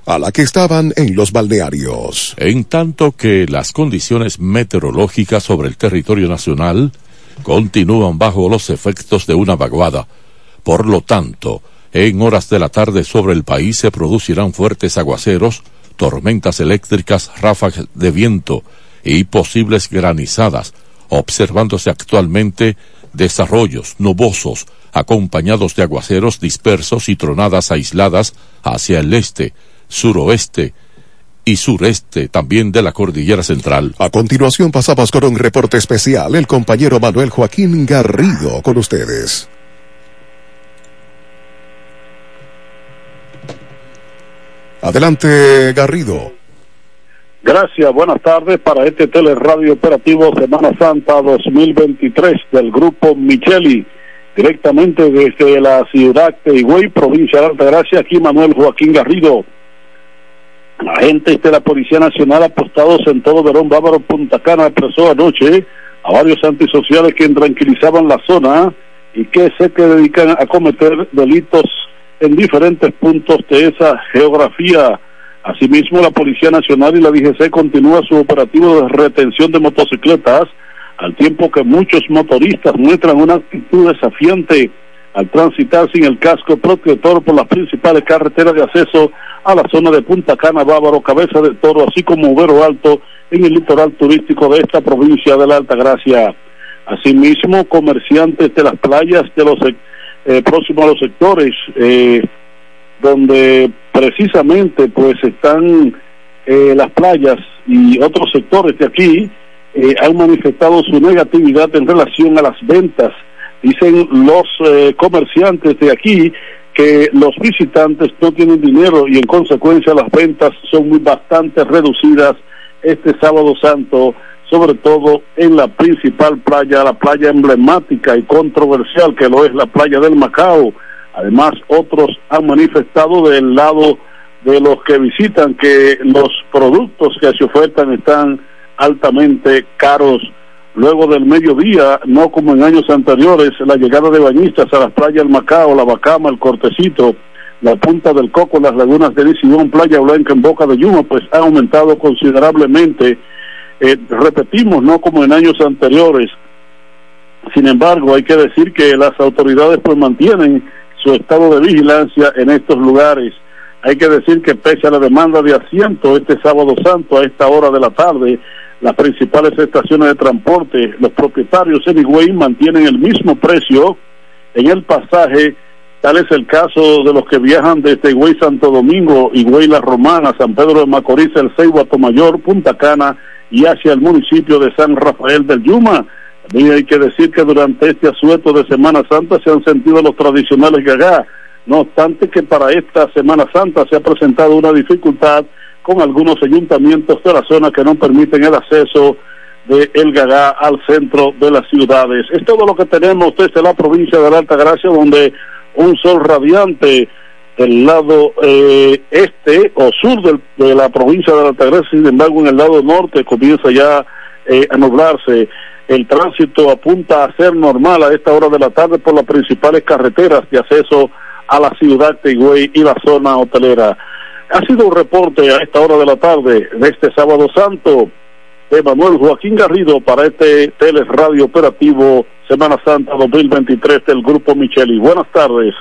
a la que estaban en los balnearios. En tanto que las condiciones meteorológicas sobre el territorio nacional continúan bajo los efectos de una vaguada. Por lo tanto, en horas de la tarde sobre el país se producirán fuertes aguaceros, tormentas eléctricas, ráfagas de viento y posibles granizadas, observándose actualmente desarrollos nubosos acompañados de aguaceros dispersos y tronadas aisladas hacia el este, suroeste y sureste también de la cordillera central. A continuación pasamos con un reporte especial, el compañero Manuel Joaquín Garrido con ustedes. Adelante, Garrido. Gracias, buenas tardes para este teleradio operativo Semana Santa 2023 del grupo Micheli. directamente desde la ciudad de Higüey, provincia de Altagracia, aquí Manuel Joaquín Garrido. Agentes de la Policía Nacional apostados en todo Verón Bávaro, Punta Cana, apresó anoche a varios antisociales que tranquilizaban la zona y que se que dedican a cometer delitos en diferentes puntos de esa geografía. Asimismo, la Policía Nacional y la DGC continúa su operativo de retención de motocicletas, al tiempo que muchos motoristas muestran una actitud desafiante al transitar sin el casco protector por las principales carreteras de acceso a la zona de Punta Cana, Bávaro, Cabeza de Toro, así como Ubero Alto en el litoral turístico de esta provincia de la Alta Gracia. Asimismo, comerciantes de las playas de los eh, próximos a los sectores eh, donde precisamente pues están eh, las playas y otros sectores de aquí eh, han manifestado su negatividad en relación a las ventas. Dicen los eh, comerciantes de aquí que los visitantes no tienen dinero y en consecuencia las ventas son muy bastante reducidas este sábado santo, sobre todo en la principal playa, la playa emblemática y controversial que lo es la playa del Macao. Además, otros han manifestado del lado de los que visitan que los productos que se ofertan están altamente caros. Luego del mediodía, no como en años anteriores, la llegada de bañistas a las playas del Macao, la Bacama, el Cortecito, la Punta del Coco, las lagunas de Lisibón, Playa Blanca en Boca de Yuma, pues ha aumentado considerablemente. Eh, repetimos, no como en años anteriores. Sin embargo, hay que decir que las autoridades pues mantienen su estado de vigilancia en estos lugares. Hay que decir que pese a la demanda de asiento este sábado santo a esta hora de la tarde, las principales estaciones de transporte, los propietarios en Higüey mantienen el mismo precio en el pasaje. Tal es el caso de los que viajan desde Higüey Santo Domingo, Higüey La Romana, San Pedro de Macorís, El Ceibo, Mayor, Punta Cana y hacia el municipio de San Rafael del Yuma. También hay que decir que durante este asueto de Semana Santa se han sentido los tradicionales gagá. No obstante que para esta Semana Santa se ha presentado una dificultad con algunos ayuntamientos de la zona que no permiten el acceso de El Gagá al centro de las ciudades. Es todo lo que tenemos desde la provincia de la Alta Gracia, donde un sol radiante del lado eh, este o sur de la provincia de la Alta Gracia, sin embargo en el lado norte comienza ya eh, a nublarse. El tránsito apunta a ser normal a esta hora de la tarde por las principales carreteras de acceso a la ciudad de Higüey y la zona hotelera. Ha sido un reporte a esta hora de la tarde de este sábado santo de Manuel Joaquín Garrido para este teleradio operativo Semana Santa 2023 del Grupo Micheli. Buenas tardes.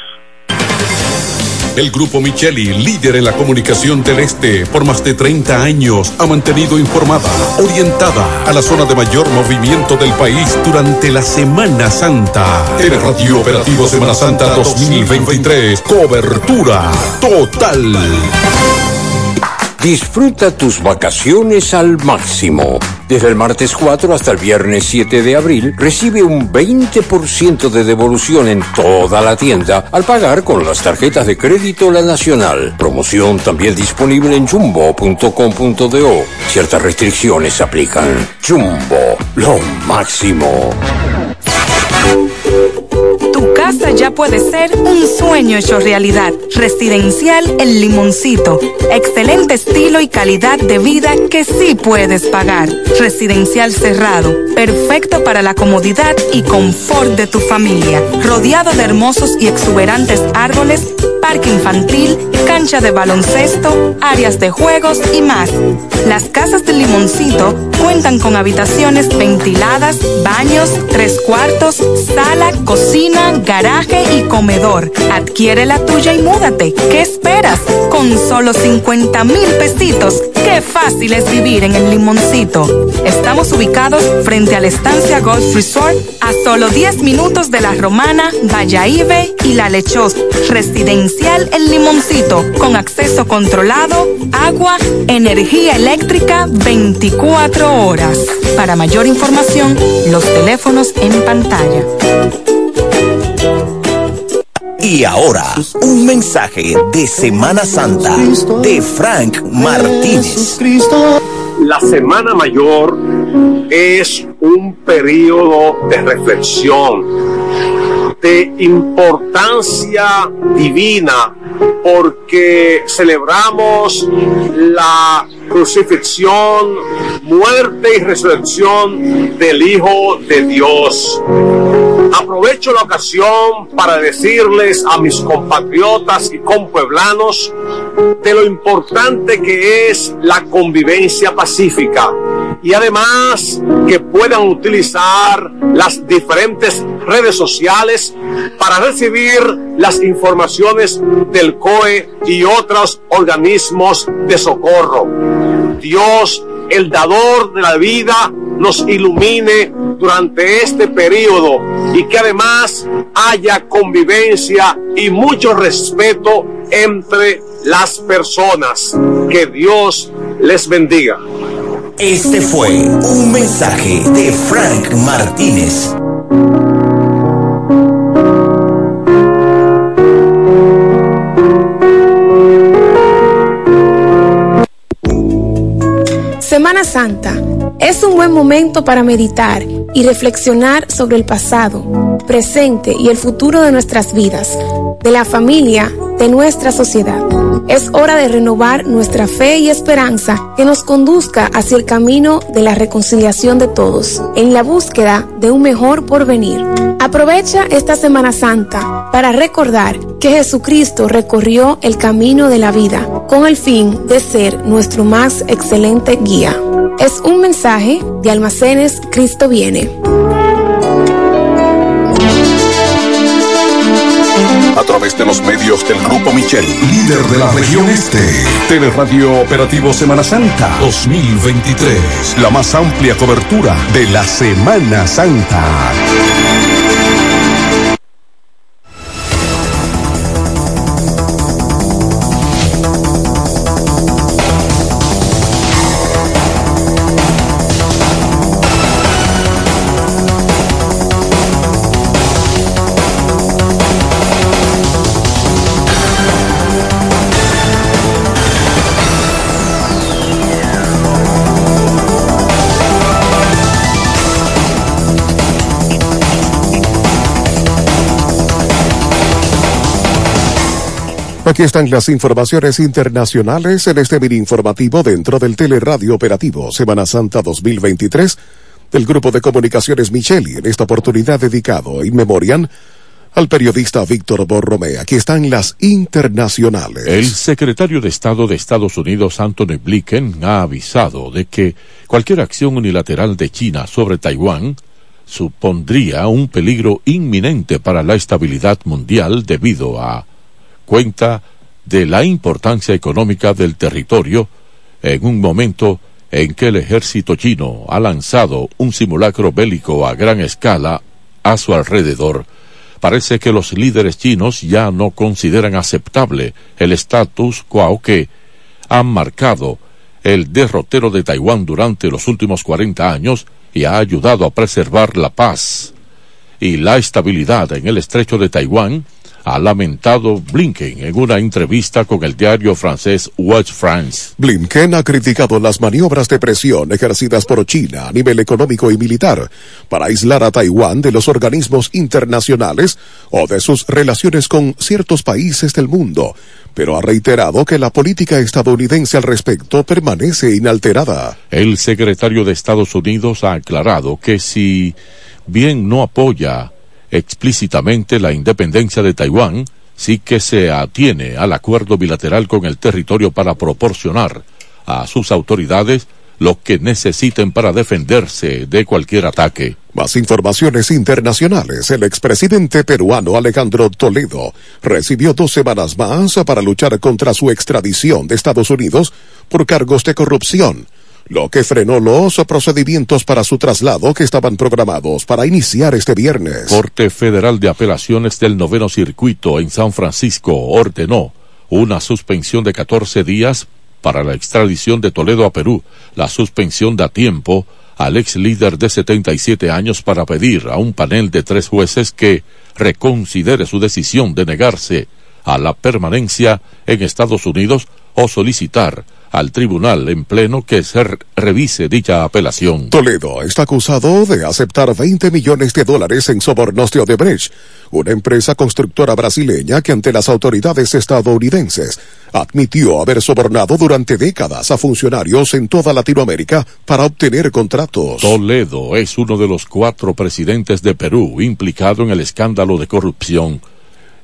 El Grupo Micheli, líder en la comunicación del Este por más de 30 años, ha mantenido informada, orientada a la zona de mayor movimiento del país durante la Semana Santa. Radio Operativo Semana Santa 2023, cobertura total. Disfruta tus vacaciones al máximo. Desde el martes 4 hasta el viernes 7 de abril, recibe un 20% de devolución en toda la tienda al pagar con las tarjetas de crédito La Nacional. Promoción también disponible en jumbo.com.do. Ciertas restricciones aplican. Jumbo, lo máximo. Tu casa ya puede ser un sueño hecho realidad. Residencial El Limoncito. Excelente estilo y calidad de vida que sí puedes pagar. Residencial cerrado. Perfecto para la comodidad y confort de tu familia. Rodeado de hermosos y exuberantes árboles, parque infantil, cancha de baloncesto, áreas de juegos y más. Las casas del Limoncito cuentan con habitaciones ventiladas, baños, tres cuartos, sala, cocina, garaje y comedor. Adquiere la tuya y múdate. ¿Qué esperas? Con solo 50 mil pesitos. Qué fácil es vivir en el Limoncito. Estamos ubicados frente a la estancia Golf Resort a solo 10 minutos de la Romana, Valladolid y La Lechosa. El Limoncito con acceso controlado, agua, energía eléctrica 24 horas. Para mayor información, los teléfonos en pantalla. Y ahora, un mensaje de Semana Santa de Frank Martínez. La Semana Mayor es un periodo de reflexión, de importancia divina porque celebramos la crucifixión, muerte y resurrección del Hijo de Dios. Aprovecho la ocasión para decirles a mis compatriotas y compueblanos de lo importante que es la convivencia pacífica y además que puedan utilizar las diferentes redes sociales para recibir las informaciones del COE y otros organismos de socorro. Dios, el dador de la vida, nos ilumine durante este periodo y que además haya convivencia y mucho respeto entre las personas. Que Dios les bendiga. Este fue un mensaje de Frank Martínez. Semana Santa es un buen momento para meditar y reflexionar sobre el pasado, presente y el futuro de nuestras vidas, de la familia, de nuestra sociedad. Es hora de renovar nuestra fe y esperanza que nos conduzca hacia el camino de la reconciliación de todos, en la búsqueda de un mejor porvenir. Aprovecha esta Semana Santa para recordar que Jesucristo recorrió el camino de la vida con el fin de ser nuestro más excelente guía. Es un mensaje de Almacenes Cristo viene. A través de los medios del Grupo Micheli, líder de la región este. Teleradio Operativo Semana Santa 2023. La más amplia cobertura de la Semana Santa. Aquí están las informaciones internacionales en este mini informativo dentro del Teleradio Operativo Semana Santa 2023 del Grupo de Comunicaciones Micheli, en esta oportunidad dedicado in memoriam al periodista Víctor Borromé. Aquí están las internacionales. El secretario de Estado de Estados Unidos, Anthony Blinken, ha avisado de que cualquier acción unilateral de China sobre Taiwán supondría un peligro inminente para la estabilidad mundial debido a cuenta de la importancia económica del territorio en un momento en que el ejército chino ha lanzado un simulacro bélico a gran escala a su alrededor. Parece que los líderes chinos ya no consideran aceptable el status quo que han marcado el derrotero de Taiwán durante los últimos 40 años y ha ayudado a preservar la paz y la estabilidad en el estrecho de Taiwán ha lamentado Blinken en una entrevista con el diario francés Watch France. Blinken ha criticado las maniobras de presión ejercidas por China a nivel económico y militar para aislar a Taiwán de los organismos internacionales o de sus relaciones con ciertos países del mundo, pero ha reiterado que la política estadounidense al respecto permanece inalterada. El secretario de Estados Unidos ha aclarado que si bien no apoya explícitamente la independencia de Taiwán, sí que se atiene al acuerdo bilateral con el territorio para proporcionar a sus autoridades lo que necesiten para defenderse de cualquier ataque. Más informaciones internacionales. El expresidente peruano Alejandro Toledo recibió dos semanas más para luchar contra su extradición de Estados Unidos por cargos de corrupción lo que frenó los procedimientos para su traslado que estaban programados para iniciar este viernes. Corte Federal de Apelaciones del Noveno Circuito en San Francisco ordenó una suspensión de 14 días para la extradición de Toledo a Perú. La suspensión da tiempo al ex líder de 77 años para pedir a un panel de tres jueces que reconsidere su decisión de negarse a la permanencia en Estados Unidos o solicitar al tribunal en pleno que se revise dicha apelación. Toledo está acusado de aceptar 20 millones de dólares en sobornos de Odebrecht, una empresa constructora brasileña que ante las autoridades estadounidenses admitió haber sobornado durante décadas a funcionarios en toda Latinoamérica para obtener contratos. Toledo es uno de los cuatro presidentes de Perú implicado en el escándalo de corrupción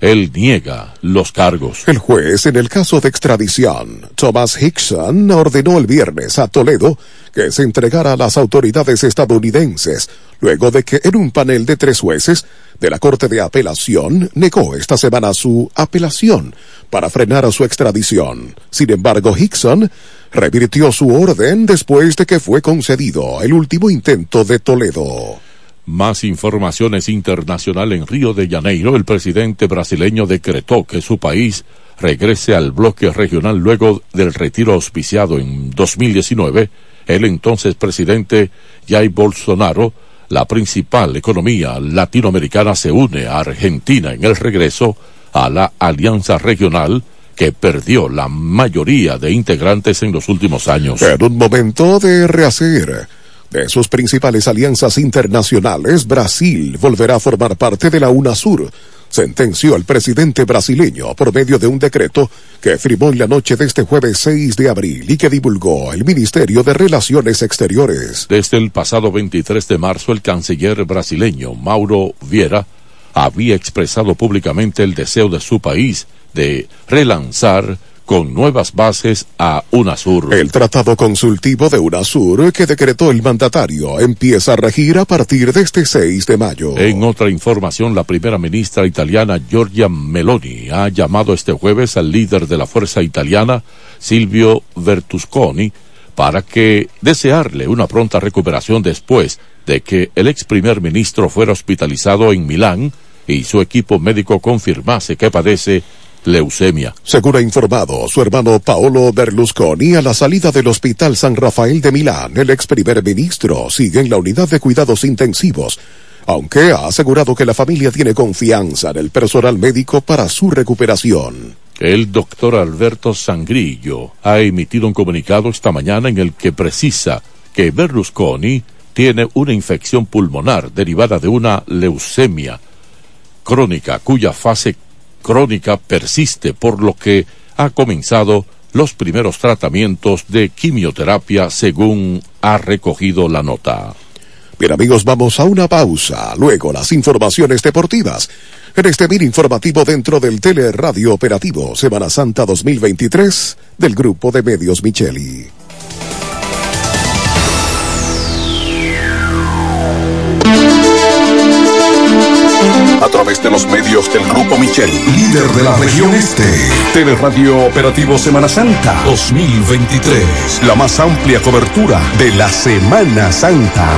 él niega los cargos. El juez en el caso de extradición, Thomas Hickson, ordenó el viernes a Toledo que se entregara a las autoridades estadounidenses, luego de que en un panel de tres jueces de la Corte de Apelación negó esta semana su apelación para frenar a su extradición. Sin embargo, Hickson revirtió su orden después de que fue concedido el último intento de Toledo. Más informaciones internacional en Río de Janeiro. El presidente brasileño decretó que su país regrese al bloque regional luego del retiro auspiciado en 2019. El entonces presidente Jair Bolsonaro, la principal economía latinoamericana, se une a Argentina en el regreso a la alianza regional que perdió la mayoría de integrantes en los últimos años. En un momento de rehacer de sus principales alianzas internacionales, Brasil volverá a formar parte de la UNASUR, sentenció el presidente brasileño por medio de un decreto que firmó en la noche de este jueves 6 de abril y que divulgó el Ministerio de Relaciones Exteriores. Desde el pasado 23 de marzo, el canciller brasileño Mauro Vieira había expresado públicamente el deseo de su país de relanzar con nuevas bases a UNASUR. El tratado consultivo de UNASUR que decretó el mandatario empieza a regir a partir de este 6 de mayo. En otra información, la primera ministra italiana Giorgia Meloni ha llamado este jueves al líder de la fuerza italiana, Silvio Bertusconi, para que desearle una pronta recuperación después de que el ex primer ministro fuera hospitalizado en Milán y su equipo médico confirmase que padece leucemia. Según ha informado su hermano Paolo Berlusconi, a la salida del Hospital San Rafael de Milán, el ex primer ministro sigue en la unidad de cuidados intensivos, aunque ha asegurado que la familia tiene confianza en el personal médico para su recuperación. El doctor Alberto Sangrillo ha emitido un comunicado esta mañana en el que precisa que Berlusconi tiene una infección pulmonar derivada de una leucemia crónica cuya fase crónica persiste, por lo que ha comenzado los primeros tratamientos de quimioterapia según ha recogido la nota. Bien amigos, vamos a una pausa, luego las informaciones deportivas. En este mini informativo dentro del Teleradio Operativo Semana Santa 2023 del Grupo de Medios Micheli. A través de los medios del Grupo Michel, líder de la región este. Teleradio Operativo Semana Santa 2023. La más amplia cobertura de la Semana Santa.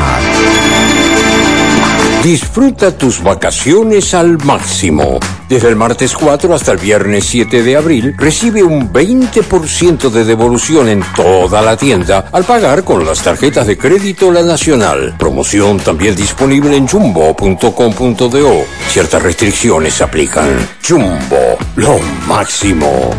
Disfruta tus vacaciones al máximo. Desde el martes 4 hasta el viernes 7 de abril, recibe un 20% de devolución en toda la tienda al pagar con las tarjetas de crédito La Nacional. Promoción también disponible en jumbo.com.do. Ciertas restricciones aplican. Jumbo, lo máximo.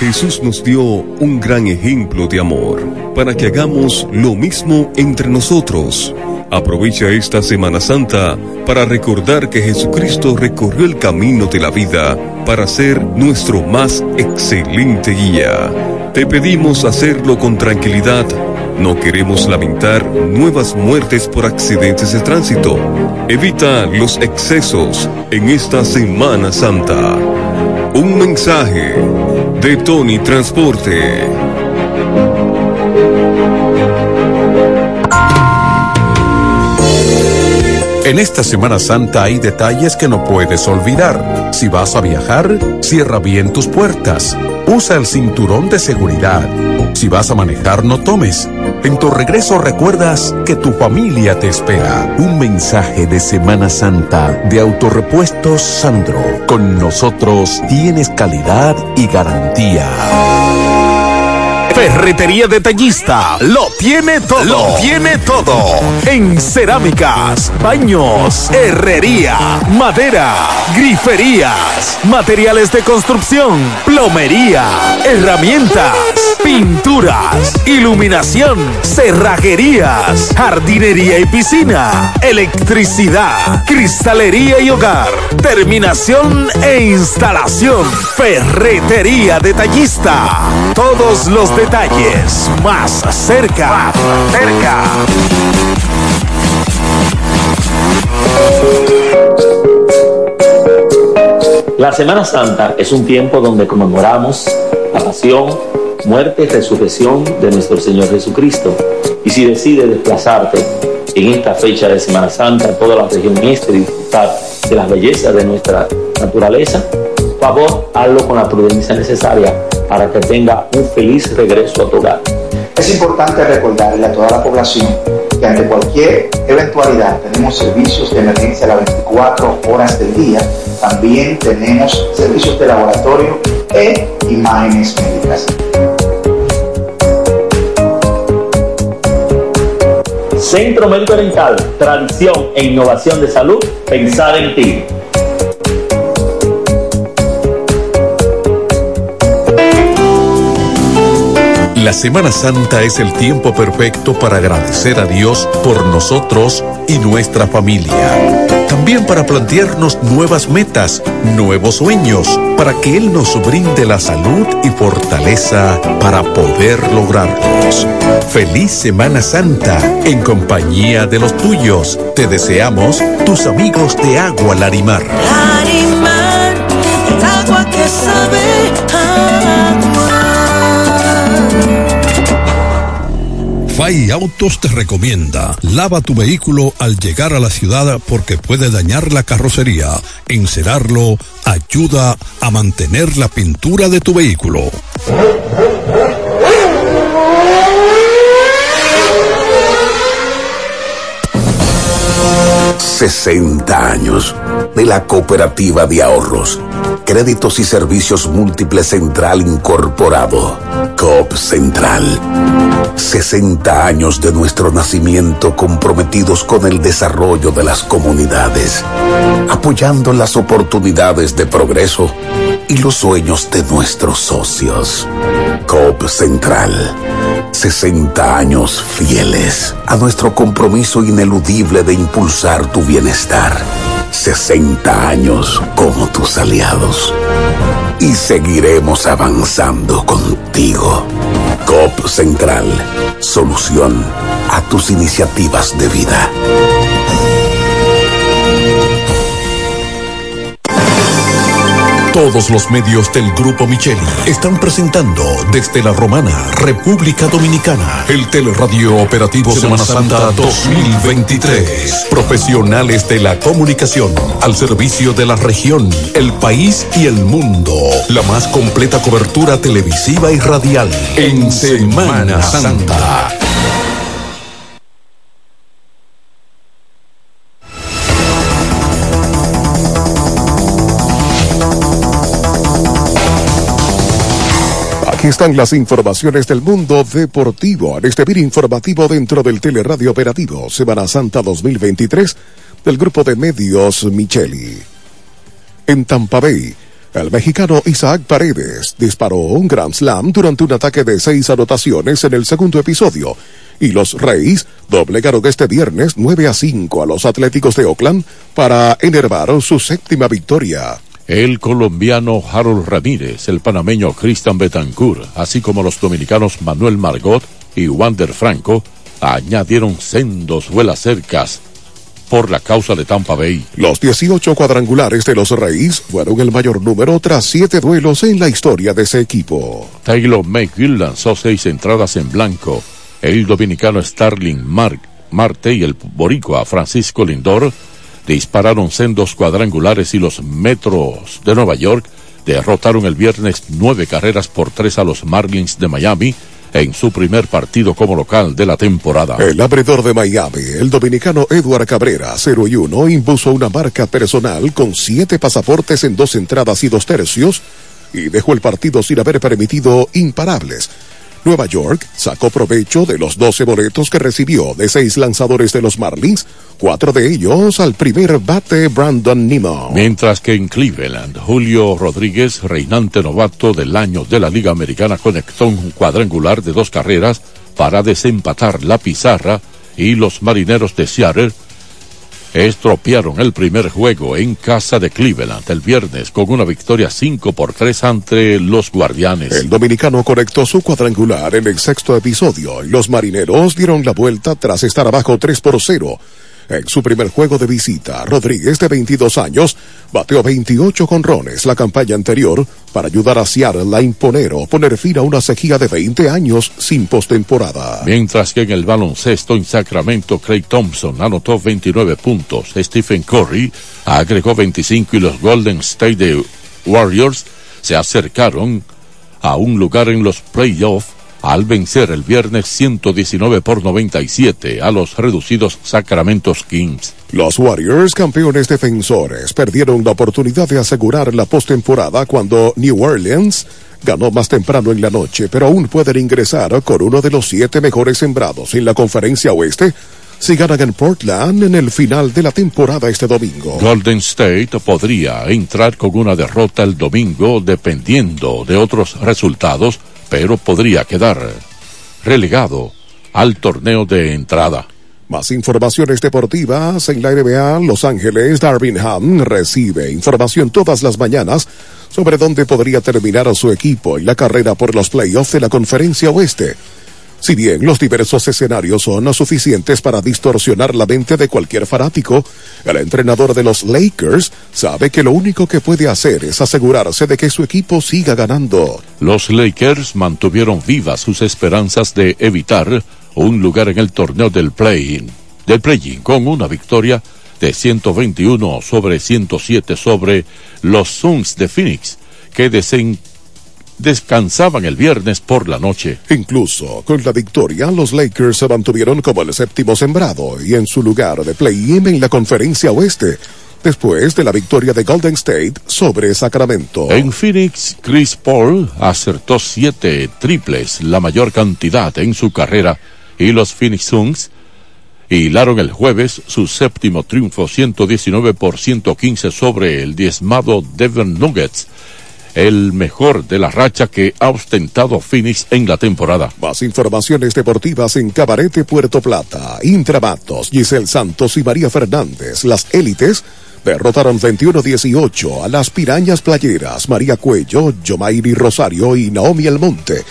Jesús nos dio un gran ejemplo de amor para que hagamos lo mismo entre nosotros. Aprovecha esta Semana Santa para recordar que Jesucristo recorrió el camino de la vida para ser nuestro más excelente guía. Te pedimos hacerlo con tranquilidad. No queremos lamentar nuevas muertes por accidentes de tránsito. Evita los excesos en esta Semana Santa. Un mensaje de Tony Transporte. En esta Semana Santa hay detalles que no puedes olvidar. Si vas a viajar, cierra bien tus puertas. Usa el cinturón de seguridad. Si vas a manejar, no tomes. En tu regreso recuerdas que tu familia te espera. Un mensaje de Semana Santa de Autorepuestos Sandro. Con nosotros tienes calidad y garantía. Ferretería Detallista lo tiene todo. Lo tiene todo. En cerámicas, baños, herrería, madera, griferías, materiales de construcción, plomería, herramientas pinturas, iluminación, cerrajerías, jardinería y piscina, electricidad, cristalería y hogar, terminación e instalación, ferretería detallista. Todos los detalles más cerca, más cerca. La Semana Santa es un tiempo donde conmemoramos la pasión, muerte y resurrección de nuestro Señor Jesucristo. Y si decides desplazarte en esta fecha de Semana Santa a toda la región este y disfrutar de las bellezas de nuestra naturaleza, favor, hazlo con la prudencia necesaria para que tenga un feliz regreso a tu hogar. Es importante recordarle a toda la población que ante cualquier eventualidad tenemos servicios de emergencia las 24 horas del día. También tenemos servicios de laboratorio e imágenes médicas. Centro Médico Dental, tradición e innovación de salud, pensar en ti. La Semana Santa es el tiempo perfecto para agradecer a Dios por nosotros y nuestra familia. También para plantearnos nuevas metas, nuevos sueños, para que Él nos brinde la salud y fortaleza para poder lograrlos. Feliz Semana Santa en compañía de los tuyos. Te deseamos tus amigos de Agua Larimar. Larimar, el agua que sabe FAI Autos te recomienda, lava tu vehículo al llegar a la ciudad porque puede dañar la carrocería. Encerarlo ayuda a mantener la pintura de tu vehículo. 60 años de la Cooperativa de Ahorros, Créditos y Servicios Múltiples Central Incorporado, COP Central. 60 años de nuestro nacimiento comprometidos con el desarrollo de las comunidades, apoyando las oportunidades de progreso y los sueños de nuestros socios. COP Central. 60 años fieles a nuestro compromiso ineludible de impulsar tu bienestar. 60 años como tus aliados. Y seguiremos avanzando contigo. COP Central. Solución a tus iniciativas de vida. Todos los medios del Grupo Micheli están presentando desde la Romana, República Dominicana, el Teleradio Operativo Semana Santa 2023. Profesionales de la comunicación al servicio de la región, el país y el mundo. La más completa cobertura televisiva y radial en Semana Santa. Aquí están las informaciones del mundo deportivo en este vir informativo dentro del Teleradio Operativo Semana Santa 2023 del grupo de medios Micheli. En Tampa Bay, el mexicano Isaac Paredes disparó un Grand Slam durante un ataque de seis anotaciones en el segundo episodio y los Reyes doblegaron este viernes 9 a 5 a los Atléticos de Oakland para enervar su séptima victoria. El colombiano Harold Ramírez, el panameño Cristian Betancourt, así como los dominicanos Manuel Margot y Wander Franco, añadieron sendos vuelas cercas por la causa de Tampa Bay. Los 18 cuadrangulares de los Reyes fueron el mayor número tras siete duelos en la historia de ese equipo. Taylor McGill lanzó seis entradas en blanco. El dominicano Starling Mark Marte y el boricua Francisco Lindor dispararon sendos cuadrangulares y los Metros de Nueva York derrotaron el viernes nueve carreras por tres a los Marlins de Miami en su primer partido como local de la temporada. El abridor de Miami, el dominicano Edward Cabrera, 0 y 1, impuso una marca personal con siete pasaportes en dos entradas y dos tercios y dejó el partido sin haber permitido imparables. Nueva York sacó provecho de los 12 boletos que recibió de seis lanzadores de los Marlins, cuatro de ellos al primer bate Brandon Nimmo. Mientras que en Cleveland, Julio Rodríguez, reinante novato del año de la Liga Americana, conectó un cuadrangular de dos carreras para desempatar la pizarra y los marineros de Seattle estropearon el primer juego en casa de Cleveland el viernes con una victoria 5 por 3 ante los Guardianes. El dominicano conectó su cuadrangular en el sexto episodio los marineros dieron la vuelta tras estar abajo 3 por 0 en su primer juego de visita, Rodríguez, de 22 años, bateó 28 conrones la campaña anterior para ayudar a Seattle a imponer o poner fin a una sequía de 20 años sin postemporada. Mientras que en el baloncesto en Sacramento, Craig Thompson anotó 29 puntos, Stephen Curry agregó 25 y los Golden State Warriors se acercaron a un lugar en los playoffs al vencer el viernes 119 por 97 a los reducidos Sacramento Kings. Los Warriors, campeones defensores, perdieron la oportunidad de asegurar la postemporada cuando New Orleans ganó más temprano en la noche, pero aún pueden ingresar con uno de los siete mejores sembrados en la conferencia oeste si ganan en Portland en el final de la temporada este domingo. Golden State podría entrar con una derrota el domingo dependiendo de otros resultados pero podría quedar relegado al torneo de entrada. Más informaciones deportivas en la NBA Los Ángeles. Darvin Ham recibe información todas las mañanas sobre dónde podría terminar su equipo en la carrera por los playoffs de la Conferencia Oeste. Si bien los diversos escenarios son suficientes para distorsionar la mente de cualquier fanático, el entrenador de los Lakers sabe que lo único que puede hacer es asegurarse de que su equipo siga ganando. Los Lakers mantuvieron vivas sus esperanzas de evitar un lugar en el torneo del play-in, del play-in con una victoria de 121 sobre 107 sobre los Suns de Phoenix, que desen descansaban el viernes por la noche. Incluso con la victoria, los Lakers se mantuvieron como el séptimo sembrado y en su lugar de play-in en la conferencia oeste. Después de la victoria de Golden State sobre Sacramento. En Phoenix, Chris Paul acertó siete triples, la mayor cantidad en su carrera, y los Phoenix Suns hilaron el jueves su séptimo triunfo 119 por 115 sobre el diezmado Denver Nuggets el mejor de la racha que ha ostentado Phoenix en la temporada. Más informaciones deportivas en Cabarete Puerto Plata, Intramatos, Giselle Santos y María Fernández, las élites derrotaron 21-18 a las Pirañas Playeras, María Cuello, Yomairi Rosario y Naomi Almonte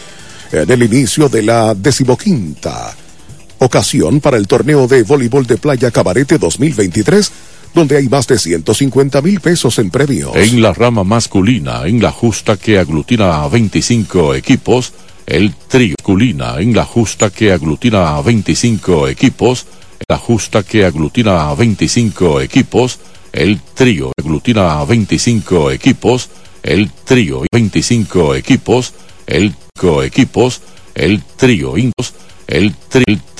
en el inicio de la decimoquinta ocasión para el torneo de voleibol de playa Cabarete 2023 donde hay más de 150 mil pesos en premios. En la rama masculina, en la justa que aglutina a 25 equipos, el trío masculina en la justa que aglutina a 25 equipos, la justa que aglutina a 25 equipos, el trío aglutina a 25 equipos, el trío 25 equipos, el co equipos, el trío el trío